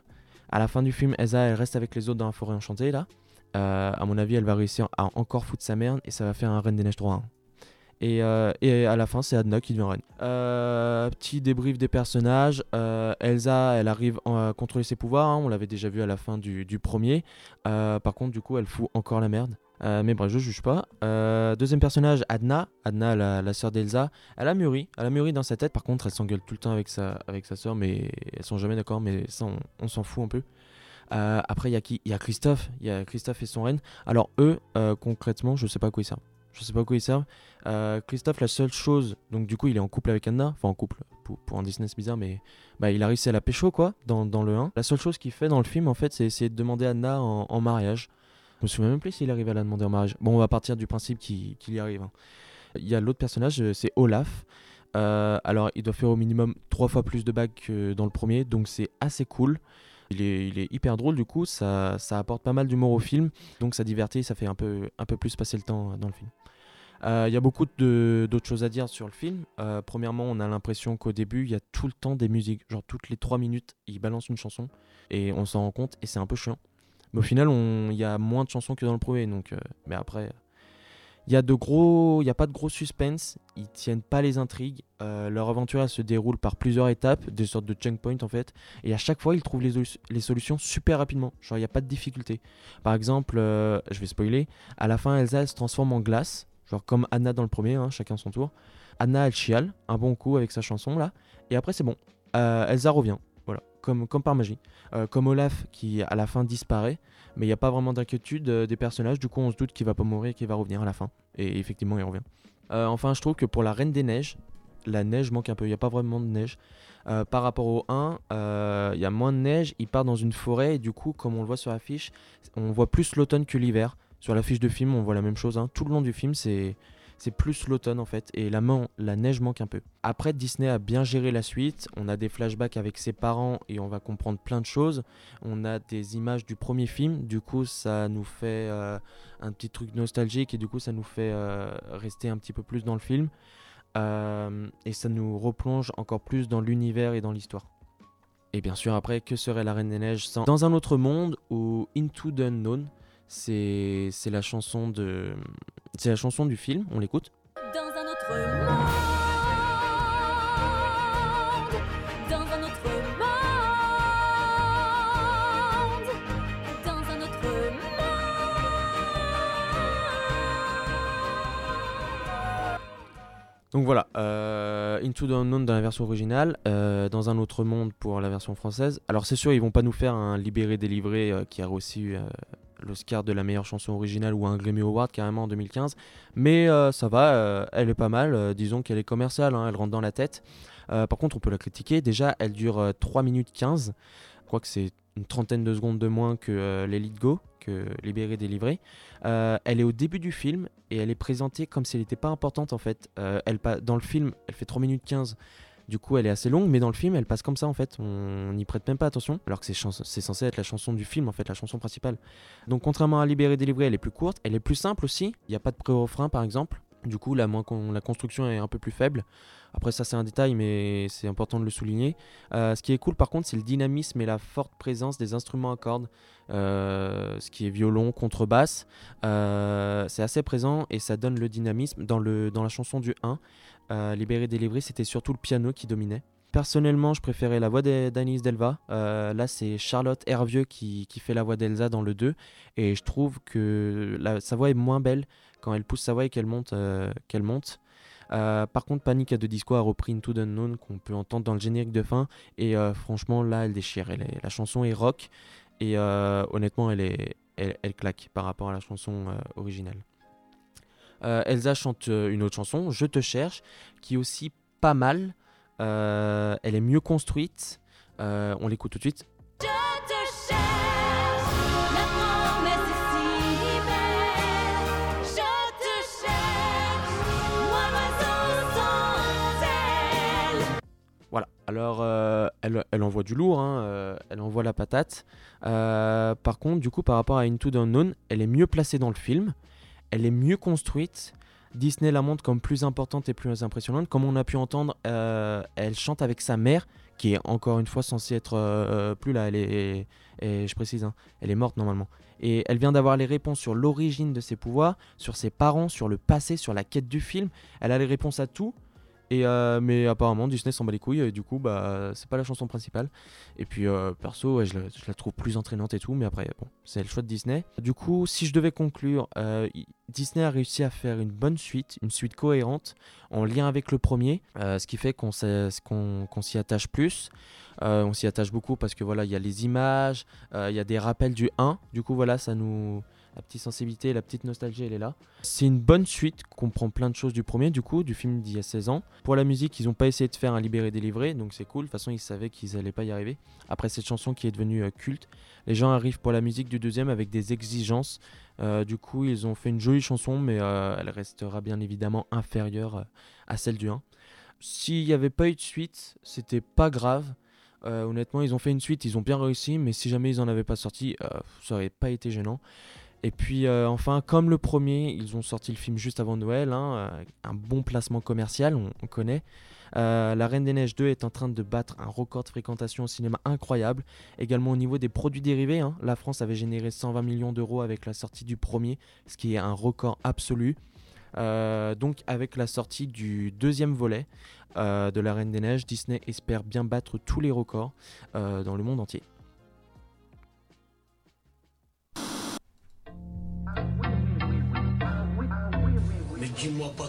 À la fin du film, Elsa elle reste avec les autres dans la forêt enchantée là. À mon avis, elle va réussir à encore foutre sa merde et ça va faire un Reine des Neiges 3 1. Et, euh, et à la fin, c'est Adna qui devient reine. Euh, petit débrief des personnages. Euh, Elsa, elle arrive à contrôler ses pouvoirs. hein, on l'avait déjà vu à la fin du, premier. Par contre, du coup, elle fout encore la merde. Mais bref, je juge pas. Deuxième personnage, Adna. Adna, la, la sœur d'Elsa. Elle a mûri. Elle a mûri dans sa tête. Par contre, elle s'engueule tout le temps avec sa, avec sa sœur. Mais elles sont jamais d'accord. Mais ça, on, s'en fout un peu. Après, il y a qui? Il y a Christophe. Il y a Christophe et son reine. Alors, eux, concrètement, je sais pas à quoi ils servent. Je sais pas à quoi ils servent. Euh, Christophe, la seule chose, donc du coup, il est en couple avec Anna, enfin en couple, pour, pour un Disney c'est bizarre, mais bah, il a réussi à la pécho quoi, dans, dans le 1. La seule chose qu'il fait dans le film, en fait, c'est essayer de demander Anna en, mariage. Je me souviens même plus s'il arrive à la demander en mariage. Bon, on va partir du principe qu'il y arrive. hein. Il y a l'autre personnage, c'est Olaf. Euh, alors, il doit faire au minimum trois fois plus de bagues que dans le premier, donc c'est assez cool. Il est, il est hyper drôle du coup, ça, ça apporte pas mal d'humour au film, donc ça divertit, ça fait un peu, un peu plus passer le temps euh, dans le film. Euh, Il y a beaucoup d'autres choses à dire sur le film. Euh, premièrement, on a l'impression qu'au début, il y a tout le temps des musiques. Genre, toutes les 3 minutes, il balance une chanson et on s'en rend compte et c'est un peu chiant. Mais au final, il y a moins de chansons que dans le premier. Donc, mais après, il y a pas de gros suspense. Ils tiennent pas les intrigues. Euh, leur aventure se déroule par plusieurs étapes, des sortes de checkpoints en fait. Et à chaque fois, ils trouvent les, solu- les solutions super rapidement. Genre, il n'y a pas de difficulté. Par exemple, euh, je vais spoiler. À la fin, Elsa se transforme en glace. Genre comme Anna dans le premier, hein, chacun son tour. Anna, elle chiale un bon coup avec sa chanson là. Et après, c'est bon. Euh, Elsa revient. Voilà, comme, par magie. Euh, comme Olaf qui à la fin disparaît. Mais il n'y a pas vraiment d'inquiétude euh, des personnages. Du coup, on se doute qu'il va pas mourir et qu'il va revenir à la fin. Et effectivement, il revient. Euh, enfin, je trouve que pour la Reine des Neiges, la neige manque un peu. Il n'y a pas vraiment de neige. Par rapport au 1, euh, il y a moins de neige. Il part dans une forêt. Et du coup, comme on le voit sur l'affiche, on voit plus l'automne que l'hiver. Sur la fiche de film, on voit la même chose. hein. Tout le long du film, c'est c'est plus l'automne en fait. Et la, neige manque un peu. Après, Disney a bien géré la suite. On a des flashbacks avec ses parents et on va comprendre plein de choses. On a des images du premier film. Du coup, ça nous fait euh, un petit truc nostalgique et du coup, ça nous fait euh, rester un petit peu plus dans le film. Euh, et ça nous replonge encore plus dans l'univers et dans l'histoire. Et bien sûr, après, que serait la Reine des Neiges sans Dans un autre monde ou Into the Unknown, c'est la chanson de c'est la chanson du film, on l'écoute. Dans un autre monde, dans un autre monde, dans un autre monde. Donc voilà, euh, Into the Unknown dans la version originale, euh, dans un autre monde pour la version française. Alors c'est sûr, ils vont pas nous faire un libéré délivré euh, qui a reçu euh, l'Oscar de la meilleure chanson originale ou un Grammy Award carrément en 2015, mais euh, ça va, euh, elle est pas mal. euh, disons qu'elle est commerciale, hein, elle rentre dans la tête. Par contre, on peut la critiquer. Déjà, elle dure euh, 3 minutes 15. Je crois que c'est une trentaine de secondes de moins que l'Elite Go, que Libéré Délivré. Elle est au début du film et elle est présentée comme si elle n'était pas importante en fait. Elle, dans le film, elle fait 3 minutes 15. Du coup, elle est assez longue, mais dans le film, elle passe comme ça en fait. On n'y prête même pas attention, alors que c'est censé être la chanson du film en fait, la chanson principale. Donc, contrairement à Libéré Délivré, elle est plus courte, elle est plus simple aussi. Il n'y a pas de pré-refrain par exemple. Du coup, la, moins la construction est un peu plus faible. Après, ça, c'est un détail, mais c'est important de le souligner. Euh, ce qui est cool, par contre, c'est le dynamisme et la forte présence des instruments à cordes. Euh, ce qui est violon, contrebasse. Euh, c'est assez présent et ça donne le dynamisme. Dans, la chanson du 1, euh, Libéré délivré, c'était surtout le piano qui dominait. Personnellement, je préférais la voix d'A- d'Anis Delva. Là, c'est Charlotte Hervieux qui, fait la voix d'Elsa dans le 2. Et je trouve que sa voix est moins belle quand elle pousse sa voix et qu'elle monte. euh, qu'elle monte. Euh, par contre, Panic at the Disco a repris Into the Unknown qu'on peut entendre dans le générique de fin. Et euh, franchement, là, elle déchire. La chanson est rock. Et honnêtement, elle, est, elle, claque par rapport à la chanson originale. Elsa chante une autre chanson, Je te cherche, qui est aussi pas mal. Elle est mieux construite. On l'écoute tout de suite. Alors, euh, elle, envoie du lourd, hein, euh, elle envoie la patate. Euh, par contre, du coup, par rapport à Into the Unknown, elle est mieux placée dans le film. Elle est mieux construite. Disney la montre comme plus importante et plus impressionnante. Comme on a pu entendre, elle chante avec sa mère, qui est encore une fois censée être plus là. Elle est, et je précise, hein, elle est morte normalement. Et elle vient d'avoir les réponses sur l'origine de ses pouvoirs, sur ses parents, sur le passé, sur la quête du film. Elle a les réponses à tout. Euh, mais apparemment Disney s'en bat les couilles et du coup bah c'est pas la chanson principale. Et puis euh, perso ouais, je, la, trouve plus entraînante et tout mais après bon c'est le choix de Disney. Du coup si je devais conclure euh, Disney a réussi à faire une bonne suite, une suite cohérente en lien avec le premier, ce qui fait qu'on s'y attache plus. On s'y attache beaucoup parce que voilà il y a les images, il y a des rappels du 1. Du coup voilà ça nous la petite sensibilité, la petite nostalgie, elle est là. C'est une bonne suite, comprend plein de choses du premier, du coup, du film d'il y a 16 ans. Pour la musique, ils n'ont pas essayé de faire un libéré délivré, donc c'est cool. De toute façon, ils savaient qu'ils n'allaient pas y arriver. Après cette chanson qui est devenue euh, culte, les gens arrivent pour la musique du deuxième avec des exigences. Euh, du coup, ils ont fait une jolie chanson, mais euh, elle restera bien évidemment inférieure à celle du 1. S'il n'y avait pas eu de suite, c'était pas grave. Honnêtement, ils ont fait une suite, ils ont bien réussi, mais si jamais ils en avaient pas sorti, ça aurait pas été gênant. Et puis euh, enfin, comme le premier, ils ont sorti le film juste avant Noël, hein, euh, un bon placement commercial, on, on connaît. Euh, La Reine des Neiges 2 est en train de battre un record de fréquentation au cinéma incroyable. Également au niveau des produits dérivés, hein, la France avait généré 120 millions d'euros avec la sortie du premier, ce qui est un record absolu. Donc avec la sortie du deuxième volet de La Reine des Neiges, Disney espère bien battre tous les records dans le monde entier.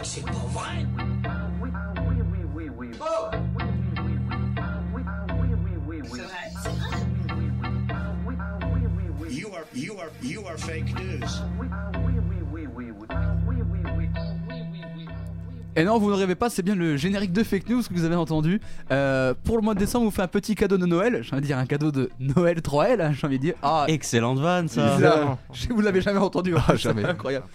C'est pas vrai. You are, you are, you are fake news. Et non, vous ne rêvez pas, c'est bien le générique de fake news que vous avez entendu. Euh, pour le mois de décembre, on vous fait un petit cadeau de Noël. J'ai envie de dire un cadeau de Noël 3L, hein, j'ai envie de dire. Ah, Excellente vanne ça. bizarre. Je- Vous l'avez jamais entendu en Ah, jamais. incroyable.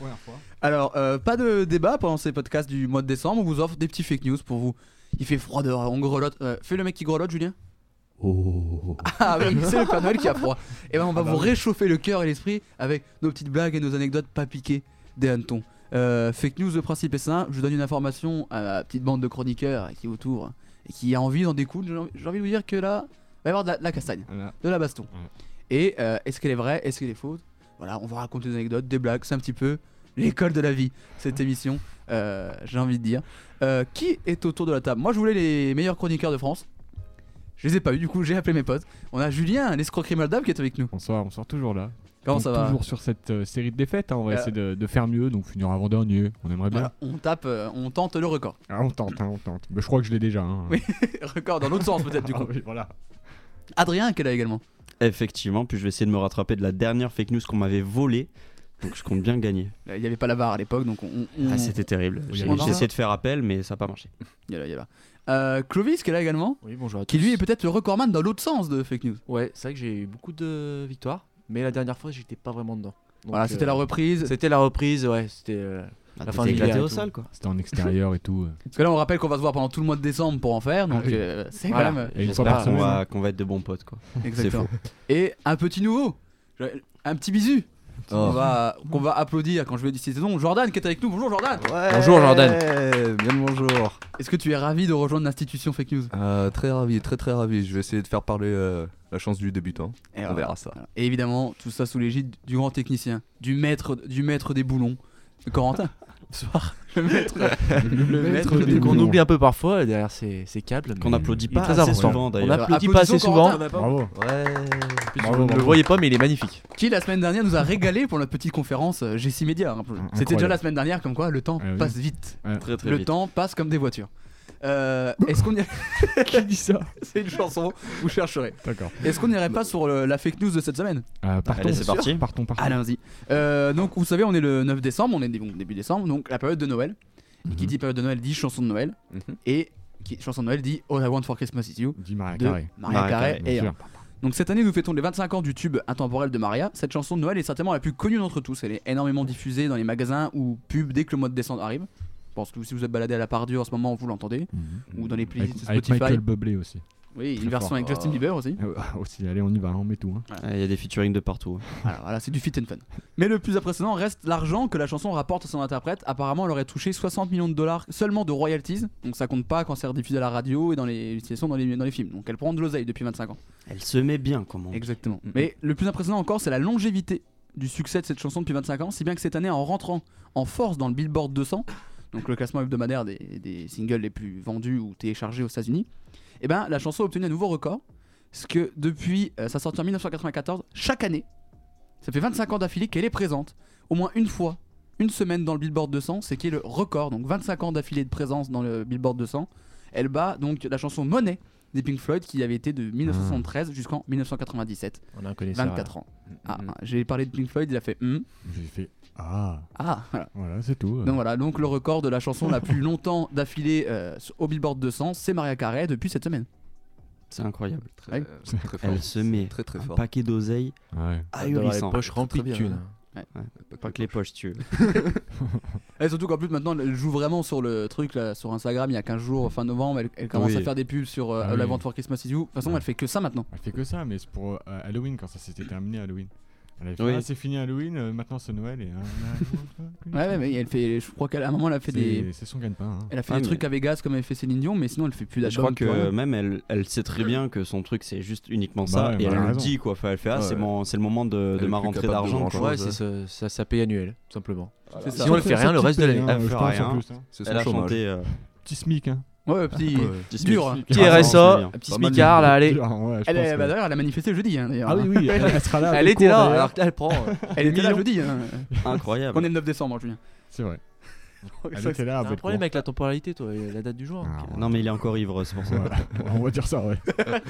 Alors, euh, pas de débat pendant ces podcasts du mois de décembre. On vous offre des petits fake news pour vous. Il fait froid dehors, on grelotte. Euh, fais le mec qui grelotte, Julien. Oh. Ah oui, c'est le Père Noël qui a froid. Et ben on va Ah bah vous oui. réchauffer le cœur et l'esprit avec nos petites blagues et nos anecdotes pas piquées des hannetons. Euh, fake news, le principe est simple. Je donne une information à la petite bande de chroniqueurs qui est autour et qui a envie d'en découdre. J'ai envie- de vous dire que là, il va y avoir de la, de la castagne, de la baston. Et euh, est-ce qu'elle est vraie Est-ce qu'elle est fausse? Voilà, on va raconter des anecdotes, des blagues. C'est un petit peu l'école de la vie, cette émission. euh, J'ai envie de dire. Euh, qui est autour de la table? Moi, je voulais les meilleurs chroniqueurs de France. Je les ai pas eu, du coup j'ai appelé mes potes. On a Julien, l'escroquerie Maldab qui est avec nous. Bonsoir, bonsoir, toujours là. Comment Donc, ça va Toujours sur cette euh, série de défaites, hein, on va Euh, essayer de, de faire mieux, donc finir avant-dernier, on aimerait bien. Voilà, on tape, euh, on tente le record. Ah, on tente, hein, on tente. Mais je crois que je l'ai déjà. hein. Oui, record dans l'autre sens peut-être du coup. Ah oui, voilà. Adrien qui est là également? Effectivement, puis je vais essayer de me rattraper de la dernière fake news qu'on m'avait volée. Donc je compte bien gagner. Il n'y avait pas la barre à l'époque donc on. on- Ah, c'était terrible. J'ai on- j'ai essayé de faire appel, mais ça n'a pas marché. Il y a là, il y a là. Euh, Clovis qui est là également? Oui, bonjour à Qui tous. lui est peut-être le recordman dans l'autre sens de fake news. Ouais, c'est vrai que j'ai eu beaucoup de victoires, mais la dernière fois, j'étais pas vraiment dedans. Donc, Voilà, c'était la reprise. C'était la reprise, ouais, c'était euh, Ah, la fin éclaté au sol, quoi. C'était en extérieur et tout. Parce que là, on rappelle qu'on va se voir pendant tout le mois de décembre pour en faire, donc Ah oui. euh, c'est Voilà. quand même. Et une fois J'espère par qu'on semaine. va, qu'on va être de bons potes, quoi. Exactement. faux. Et un petit nouveau, un petit bisu. Oh. On va, qu'on va applaudir quand je vais ses noms. Jordan qui est avec nous. Bonjour Jordan. Bonjour, Jordan. Bien le bonjour. Est-ce que tu es ravi de rejoindre l'institution fake news? Euh, très ravi, très très ravi. Je vais essayer de faire parler euh, la chance du débutant. Et On voilà. verra ça. Et évidemment, tout ça sous l'égide du grand technicien, du maître, du maître des boulons, Corentin. Bonsoir. Le maître, le maître des Qu'on oublie un peu parfois derrière ces, ces câbles. Qu'on applaudit pas assez souvent, On d'ailleurs. n'applaudit pas assez souvent. Corentin. Bravo. Ouais. Puis Bravo, vous ne le voyez pas, mais il est magnifique. Qui la semaine dernière nous a régalé pour notre petite conférence euh, Jessie Media. hein. C'était déjà la semaine dernière, comme quoi le temps oui. passe vite. Ouais. Très très le vite. temps passe comme des voitures. Euh, Est-ce qu'on y... Qui dit ça C'est une chanson, vous chercherez. D'accord. Est-ce qu'on n'irait pas sur le- la fake news de cette semaine Euh, partons, Allez, c'est parti. Partons, partons. Allons-y. Euh, donc, vous savez, on est le 9 décembre, on est début décembre, donc la période de Noël. Et qui dit période de Noël dit chanson de Noël. Mhm. Et qui, chanson de Noël dit All I Want for Christmas is You Dis Maria de Carré. Maria Mariah Carey. Carey, Et, donc cette année, nous fêtons les 25 ans du tube intemporel de Maria. Cette chanson de Noël est certainement la plus connue d'entre tous. Elle est énormément diffusée dans les magasins ou pubs dès que le mois de décembre arrive. Je pense que si vous êtes baladé à la part Dieu en ce moment, vous l'entendez. Ou dans les Avec, playlists avec Spotify. Michael Bublé aussi. Oui, une version fort. avec Justin Bieber aussi. Euh, aussi, allez, on y va, on met tout. hein. Il y a des featuring de partout. Voilà, voilà, c'est du fit and fun. Mais le plus impressionnant reste l'argent que la chanson rapporte à son interprète. Apparemment, elle aurait touché 60 millions de dollars seulement de royalties. Donc ça compte pas quand c'est rediffusé à la radio et dans les utilisations dans les, dans les films. Donc elle prend de l'oseille depuis 25 ans. Elle se met bien, comment Exactement. Mais le plus impressionnant encore, c'est la longévité du succès de cette chanson depuis 25 ans. Si bien que cette année, en rentrant en force dans le Billboard 200, donc le classement hebdomadaire des, singles les plus vendus ou téléchargés aux États-Unis, eh ben, la chanson a obtenu un nouveau record. Parce que depuis euh, sa sortie en 1994, chaque année, ça fait 25 ans d'affilée qu'elle est présente, au moins une fois, une semaine dans le Billboard 200, c'est qui est le record. Donc 25 ans d'affilée de présence dans le Billboard 200. Elle bat donc la chanson Money des Pink Floyd qui avait été de 1973 jusqu'en 1997. On a un connaisseur. 24 ans. Ah, Mm, mm. ah, j'ai parlé de Pink Floyd, il a fait hum. J'ai fait Ah. Ah, voilà. Voilà, c'est tout. euh. Donc voilà, donc le record de la chanson la plus longtemps d'affilée euh, au Billboard 200, c'est Maria Carey depuis cette semaine. C'est incroyable. Ouais. Très, très fort. Elle se met Très très un paquet d'oseille Ouais. Ahurissant. poches remplies de thunes. Hein. Ouais. Pas que les poches, tu veux. Et surtout qu'en plus maintenant elle joue vraiment sur le truc là sur Instagram il y a 15 jours fin novembre elle, elle commence Oui. à faire des pubs sur euh, Ah la oui. vente for Christmas is you. De toute façon Ouais. elle fait que ça maintenant. Elle fait que ça, mais c'est pour euh, Halloween quand ça s'était terminé Halloween. Elle avait fait, Oui. ah, c'est fini Halloween, euh, maintenant c'est Noël et. euh, Ouais ouais mais elle fait je crois qu'à un moment elle a fait des C'est son gagne-pain. hein. elle a fait Ah, des mais- trucs à Vegas comme elle fait Céline Dion mais sinon elle fait plus Je d'albums. crois plus rien. que même elle, elle sait très bien que son truc c'est juste uniquement Bah ça ouais, et bah, elle le dit quoi. Enfin, elle fait ah Ouais, c'est ouais. mon c'est le moment de, de ma rentrée d'argent. Ouais, c'est ça, ça, ça paye annuel, tout simplement. Ça. Sinon, elle Ça fait rien le reste de l'année. hein, Elle je fait rien. plus, hein. Elle a chanté euh, Petit SMIC, hein. Ouais petit Ouais. petit dur. Hein. Petit Ah, RSA, un petit smicard là, allez. Elle est, que- bah, d'ailleurs elle a manifesté jeudi hein, d'ailleurs. Ah oui, oui, elle, sera là. Elle était cours, là, alors elle prend. euh, Elle était là millions. jeudi. Hein. Incroyable. On est le 9 décembre Julien. C'est vrai. Elle était là T'as problème avec la temporalité, toi, et la date du jour. Ah, euh, Non mais il est encore ivre, c'est pour ça. Voilà. On va dire ça, ouais.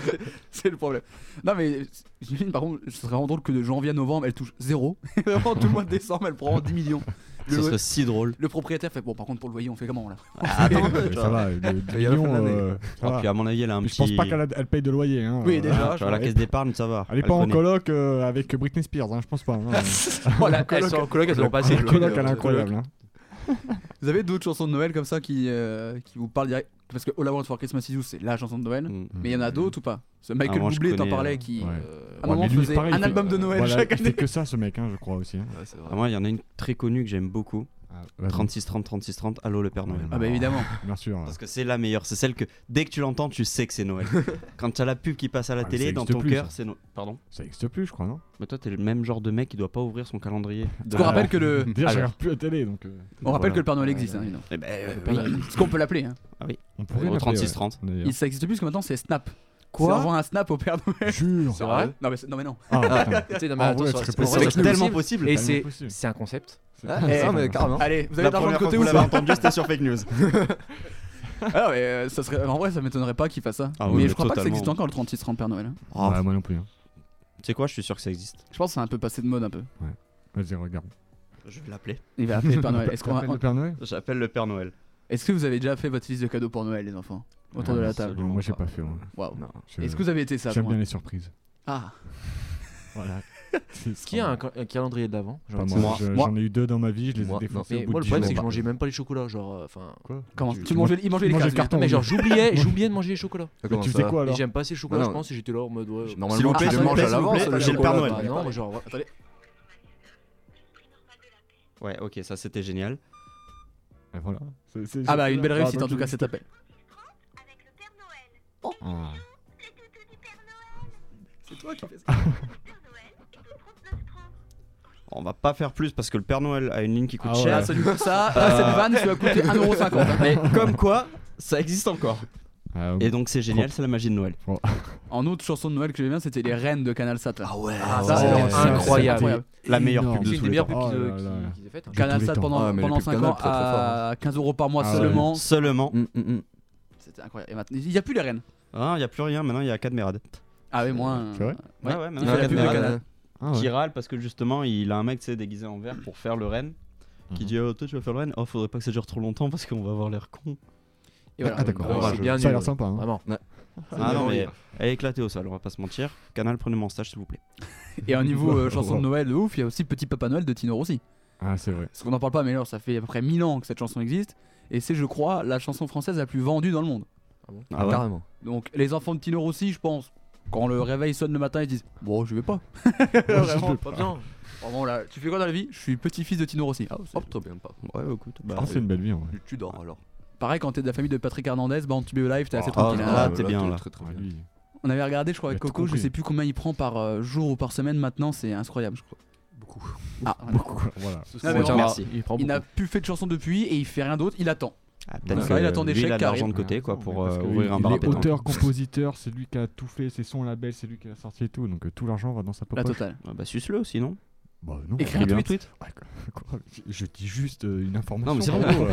C'est le problème. Non mais j'imagine par contre, ce serait vraiment drôle que de janvier à novembre elle touche zéro. Vraiment tout le mois de décembre elle prend 10 millions. Ce serait si drôle. le propriétaire fait bon par contre pour le loyer on fait comment là Ah, attends, ça va, le euh, ça Ah, va. puis à mon avis elle a un Je petit. pense pas qu'elle a- elle paye de loyer. Hein. Oui, euh, déjà. Ah, vois, la caisse d'épargne ça va. Elle est pas en coloc euh, avec Britney Spears, hein, je pense pas. hein. Voilà, Elles sont en coloc, elles ont passé. La coloc, elle est incroyable. hein. Vous avez d'autres chansons de Noël comme ça qui, euh, qui vous parlent direct Parce que All I Want for Christmas is You c'est la chanson de Noël. Mm. Mais il y en a d'autres ou pas? Ce Michael Ah, moi, Bublé t'en parlais euh, qui ouais. euh, à un Ouais, moment mais lui, faisait pareil, un fait- album de Noël voilà, chaque Il fait année. que ça, ce mec, hein, je crois aussi. hein. Ouais, c'est vrai. Ah, moi il y en a une très connue que j'aime beaucoup. Ah, vas-y. 36 30 36 30 Allô le Père Noël. Ah bah évidemment. Bien sûr. Parce que c'est la meilleure, c'est celle que dès que tu l'entends, tu sais que c'est Noël. Quand tu as la pub qui passe à la Ah, télé, dans ton cœur, c'est Noël. Pardon Ça existe plus, je crois, non? Mais toi, t'es le même genre de mec qui doit pas ouvrir son calendrier. Parce qu'on rappelle que le. Déjà, je Alors, regarde plus la télé, donc. euh, on rappelle voilà. que le Père Noël existe. hein, évidemment. Eh ben, euh. Ce qu'on peut l'appeler. Hein. Ah oui. On pourrait Au l'appeler, 36 ouais, 30. d'ailleurs. Il, ça existe plus parce que maintenant c'est Snap. Quoi C'est envoie un Snap au Père Noël. Jure. C'est vrai Non mais, non mais non. Ah. Tu sais, mais Ah, ouais, c'est- possible. tellement possible. Et c'est possible. c'est un concept. Ah, Eh, non, mais carrément. Allez, vous avez La de l'argent de première fois côté que ou vous l'avez pas entendu, c'était sur Fake News. Ah mais euh, ça serait en vrai ça m'étonnerait pas qu'il fasse ça. Ah oui, mais mais je crois pas que ça totalement. existe encore le 36 30 Père Noël. hein. Oh, Ouais, moi non plus. hein. Tu sais quoi, je suis sûr que ça existe. Je pense que c'est un peu passé de mode un peu. Vas-y, regarde. Je vais l'appeler. Il va appeler le Père Noël. Est-ce qu'on va- T'appelles le Père Noël? J'appelle le Père Noël. Est-ce que vous avez déjà fait votre liste de cadeaux pour Noël les enfants? autour de la table. Moi, j'ai pas fait. Waouh. Est-ce que vous avez été ça? J'aime bien les surprises. Ah, Voilà. C'est Qui a un ca- un calendrier de l'avant Pas moi. J'en ai eu deux dans ma vie, je les ai Moi, défoncés. au bout moi, le problème, c'est que je mangeais même pas les chocolats. Genre. Euh, quoi comment Tu- tu mangeais, il mangeait les cartons. Mais genre, j'oubliais, j'oubliais de manger les chocolats. Mais tu faisais quoi alors j'aime pas assez le chocolat, je pense, et j'étais là en mode. ouais, Normalement, vous ah, à j'ai le Père non, mais genre, ouais. Ouais, ok, ça c'était génial. Et voilà. Ah bah, une belle réussite ah, en tout cas cet appel. C'est toi qui fais ça. On va pas faire plus parce que le Père Noël a une ligne qui coûte ah ouais. cher. celui pour ça, euh, ah, cette vanne, ça va coûter 1,50€. Mais comme quoi, ça existe encore. Et donc c'est génial, c'est la magie de Noël. En autre chanson de Noël que j'aimais bien, c'était les reines de Canal Sat. Ah ouais, ah, ça, oh, c'est incroyable. La meilleure pub de C'est une des. Canal Sat pendant, pendant 5 ans hein. à 15 euros par mois seulement. Seulement. C'était incroyable. Et maintenant, il n'y a plus les reines. Ah, il n'y a plus rien, maintenant il y a Cadmerad. Ah oui, moi. C'est vrai ouais. Ouais, maintenant, il y a. Ah, ouais. Qui râle parce que justement, il a un mec tu sais, déguisé en vert pour faire le renne. Qui mhm. dit Oh, toi tu vas faire le renne Oh, faudrait pas que ça dure trop longtemps parce qu'on va avoir l'air con. Ah, d'accord. Ça a l'air sympa. hein. Vraiment. Ah non, mais elle est éclatée au sol, on va pas se mentir. Canal, prenez mon stage s'il vous plaît. Et au niveau euh, chanson de Noël de ouf, il y a aussi Petit Papa Noël de Tino Rossi. Ah, c'est vrai. Parce qu'on n'en parle pas, mais alors ça fait à peu près 1000 ans que cette chanson existe. Et c'est, je crois, la chanson française la plus vendue dans le monde. Ah, ah Carrément. Donc les enfants de Tinor aussi, je pense. Quand le réveil sonne le matin, ils disent Bon, je vais pas. Vraiment, pas bien. Tu fais quoi dans la vie? Je suis petit-fils de Tinor aussi. Ah, oh, trop bien. Ouais, bah, écoute. Bah, ah, c'est une belle vie. Ouais. Tu, dors alors. Pareil, quand t'es de la famille de Patrick Hernandez, bah, en Tube Live, t'es assez ah, tranquille. Ah, t'es bien. Très, très bien. On avait regardé, je crois, avec Coco, je sais plus combien il prend par euh, jour ou par semaine maintenant, c'est incroyable, je crois. Beaucoup. Ah, beaucoup. Voilà. Non, merci. Il n'a plus fait de chanson depuis et il fait rien d'autre, il attend. Ah, il attend des chèques il a l'argent de côté quoi, pour euh, ouvrir un bar à pétanque. auteur, compositeur, c'est lui qui a tout fait, c'est son label, c'est lui qui a sorti et tout. Donc euh, tout l'argent va dans sa poche. La totale. Ah bah suce-le sinon. Bah non, Écris un tweet. tweet. Je dis juste euh, une information. Non, mais c'est vrai, bon,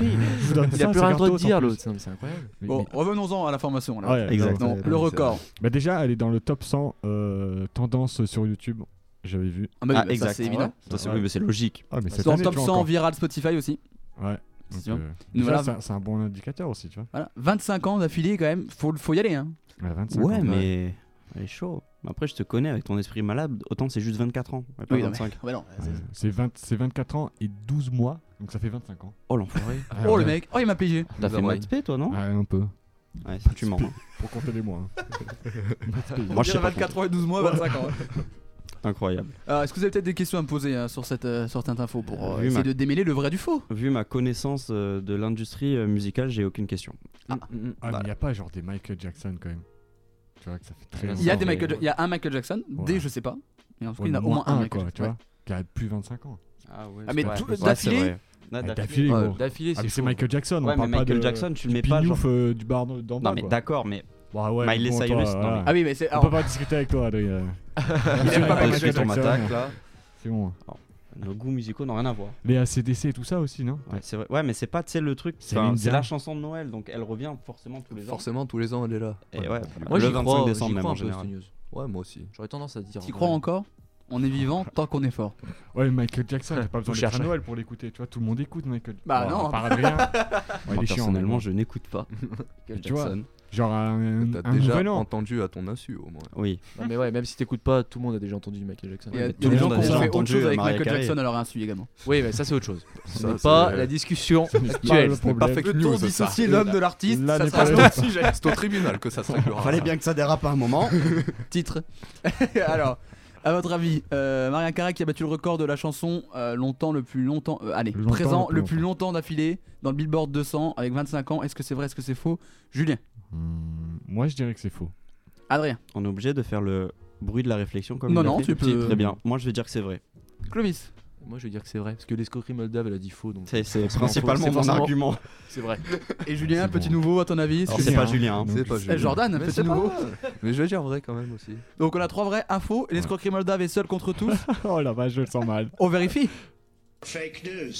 Il ça, a plus rien droit de dire, l'autre. C'est incroyable. Bon, revenons-en à l'information. Ah Exactement. Le record. Bah, déjà, elle est dans le top 100 tendance sur YouTube. J'avais vu. Ah, exact. C'est évident. C'est logique. Ah, bah, dans le top 100 viral Spotify aussi. Ouais. Euh, c'est un, bon indicateur aussi, tu vois. 25 ans d'affilée quand même, faut, faut y aller. Hein. Ouais, mais elle est chaud. Après, je te connais avec ton esprit malade, autant c'est juste 24 ans, oui, 25. C'est 24 ans et 12 mois, donc ça fait 25 ans. Oh l'enfoiré. oh le mec, oh il m'a pégé. T'as fait maths p toi non Ouais, un peu. Ouais, tu mens. Pour hein. compter les mois. Moi, je sais 24 ans et 12 mois, 25 ans. Incroyable. Est-ce que vous avez peut-être des questions à me poser hein, sur, cette, euh, sur info pour euh, essayer de démêler le vrai du faux? Vu ma connaissance euh, de l'industrie euh, musicale, j'ai aucune question. Ah. Ah, il n'y a pas genre des Michael Jackson quand même. Tu vois que ça fait très Il y a, des Michael... il y a un Michael Jackson, ouais. des je sais pas. Mais en tout cas, il y en a au moins un, un Michael Tu vois, qui a plus 25 ans. Ah, ouais, ah mais tout ah, d'affilée. D'affilée, c'est Michael Jackson. Ouais, on mais Michael Jackson, tu le mets pas. du bar dans. Non mais D'accord, mais bah ouais, Miley Cyrus. Non. Ah oui, mais c'est. On ah, peut pas discuter avec toi, Adrien. Il pas parler ton attaque là. Hein. C'est bon. Nos goûts musicaux n'ont rien à voir. Les ACDC et tout ça aussi, non? Ouais, mais c'est pas, tu sais, le truc. C'est la chanson de Noël, donc elle revient forcément tous les ans. Forcément, tous les ans, elle est là. Et ouais, moi, le 25 décembre, même, en général. Ouais, moi aussi. J'aurais tendance à dire. T'y crois encore? On est vivant tant qu'on est fort. Ouais, Michael Jackson, t'as pas besoin de chercher Noël pour l'écouter. Tu vois, tout le monde écoute Michael. Bah Jackson. Bah non. Par Adrien. personnellement, je n'écoute pas. Michael Jackson. Genre T'as déjà entendu à ton insu au moins. Oui. Mais ouais, même si t'écoutes pas, tout le monde a déjà entendu Michael Jackson. Il y a des gens qui ont fait autre chose avec euh, Michael Jackson à leur insu également. Oui, mais ça c'est autre chose. C'est- pas la discussion actuelle. Pas fake Peut-on news l'homme de l'artiste Ça pas sera le- sujet. C'est au tribunal que ça se. Fallait bien que ça dérape à un moment. Titre. Alors, à votre avis, euh, Maria Carré qui a battu le record de la chanson euh, longtemps le plus longtemps, euh, allez, présent le plus longtemps d'affilée dans le Billboard 200 avec 25 ans. Est-ce que c'est vrai Est-ce que c'est faux? Julien. Hmm, moi, je dirais que c'est faux. Adrien. On est obligé de faire le bruit de la réflexion comme Non, non, tu peux- Très bien. Moi, je vais dire que c'est vrai. Clovis. Moi je vais dire que c'est vrai, parce que l'escroquerie moldave elle a dit faux C'est- principalement mon argument. c'est vrai. Et Julien, petit nouveau à ton avis c'est pas Julien. Hein. C'est. Jordan, petit nouveau. Mais je vais dire vrai quand même aussi. Donc on a trois vraies infos. L'escroquerie moldave est seule contre tous. Oh la vache, je le sens mal. On vérifie.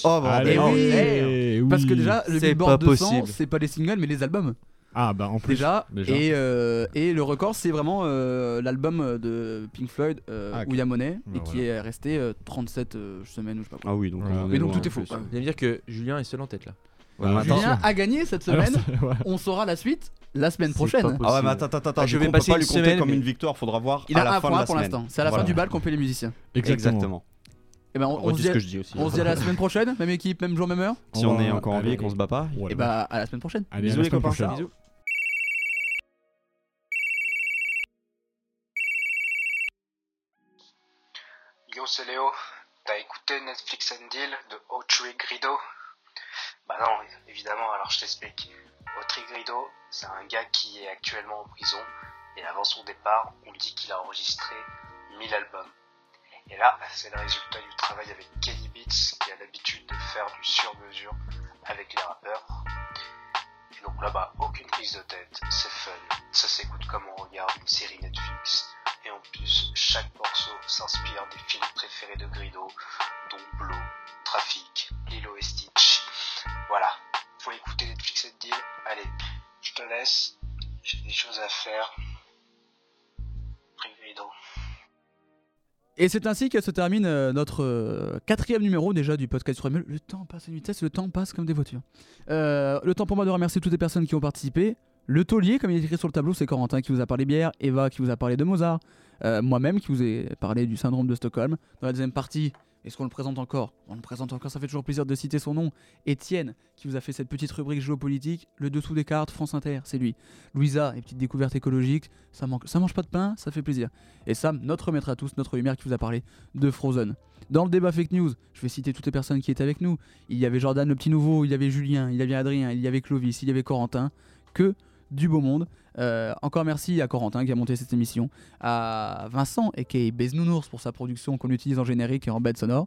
Oh, bordel. Allez, eh oui. Eh oui. Parce que déjà, le C'est pas possible. c'est pas les singles mais les albums. Ah bah en plus déjà. Et, euh, et le record c'est vraiment euh, l'album de Pink Floyd euh, ah, Monet bah, et qui est resté euh, 37 semaines ou je sais pas quoi. Ah oui donc, mais donc tout est faux. Vous allez me dire que Julien est seul en tête là. Bah, Julien a gagné cette semaine. On saura la suite la semaine prochaine. Ah ouais, mais attends, attends, attends. je vais passer on pas une lui compter comme une victoire. Faudra voir. Il a la fin pour l'instant. C'est à la fin du bal qu'on fait les musiciens. Exactement. Et ben on, ah se dit, à, que je dis aussi, on se dit la semaine prochaine, même équipe, même jour, même heure. Si on, est encore en vie et qu'on se bat pas, eh et bah ben, à la semaine prochaine. Bisous les copains. Prochaine. Bisous. C'est Léo. T'as écouté Netflix and Deal de Autry Grido? Bah non, évidemment, alors je t'explique. Autry Grido, c'est un gars qui est actuellement en prison et avant son départ, on dit qu'il a enregistré 1000 albums. Et là, c'est le résultat du travail avec Kenny Beats qui a l'habitude de faire du sur-mesure avec les rappeurs. Et donc là-bas, aucune prise de tête, c'est fun, ça s'écoute comme on regarde une série Netflix. Et en plus, chaque morceau s'inspire des films préférés de Grido, dont Blow, Trafic, Lilo et Stitch. Voilà, faut écouter Netflix and Deal. Allez, je te laisse, j'ai des choses à faire. Pris Grido. Et c'est ainsi que se termine euh, notre euh, quatrième numéro déjà du podcast sur. Le temps passe à une vitesse, le temps passe comme des voitures. Euh, le temps pour moi de remercier toutes les personnes qui ont participé. Le taulier, comme il est écrit sur le tableau, c'est Corentin qui vous a parlé bière, Eva qui vous a parlé de Mozart, euh, moi-même qui vous ai parlé du syndrome de Stockholm. Dans la deuxième partie, est-ce qu'on le présente encore? On le présente encore, ça fait toujours plaisir de citer son nom. Étienne, qui vous a fait cette petite rubrique géopolitique, le dessous des cartes, France Inter, c'est lui. Louisa, les petites découvertes écologiques, ça, manque, ça mange pas de pain, ça fait plaisir. Et Sam, notre maître à tous, notre lumière qui vous a parlé de Frozen. Dans le débat fake news, je vais citer toutes les personnes qui étaient avec nous. Il y avait Jordan le petit nouveau, il y avait Julien, il y avait Adrien, il y avait Clovis, il y avait Corentin. Que du beau monde. Euh, encore merci à Corentin qui a monté cette émission, à Vincent et qui Nounours pour sa production qu'on utilise en générique et en bed sonore.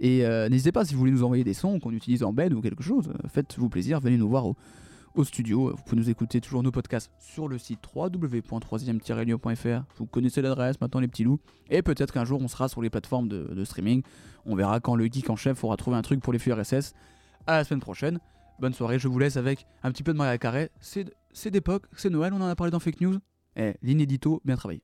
Et euh, n'hésitez pas si vous voulez nous envoyer des sons qu'on utilise en bed ou quelque chose, euh, faites-vous plaisir, venez nous voir au, studio. Vous pouvez nous écouter toujours nos podcasts sur le site www.3e-radio.fr. Vous connaissez l'adresse maintenant les petits loups. Et peut-être qu'un jour on sera sur les plateformes de, de streaming. On verra quand le geek en chef aura trouvé un truc pour les flux RSS. À la semaine prochaine. Bonne soirée, je vous laisse avec un petit peu de Maria Carré. C'est c'est d'époque, c'est Noël, on en a parlé dans Fake News. Eh, l'inédito, bien travaillé.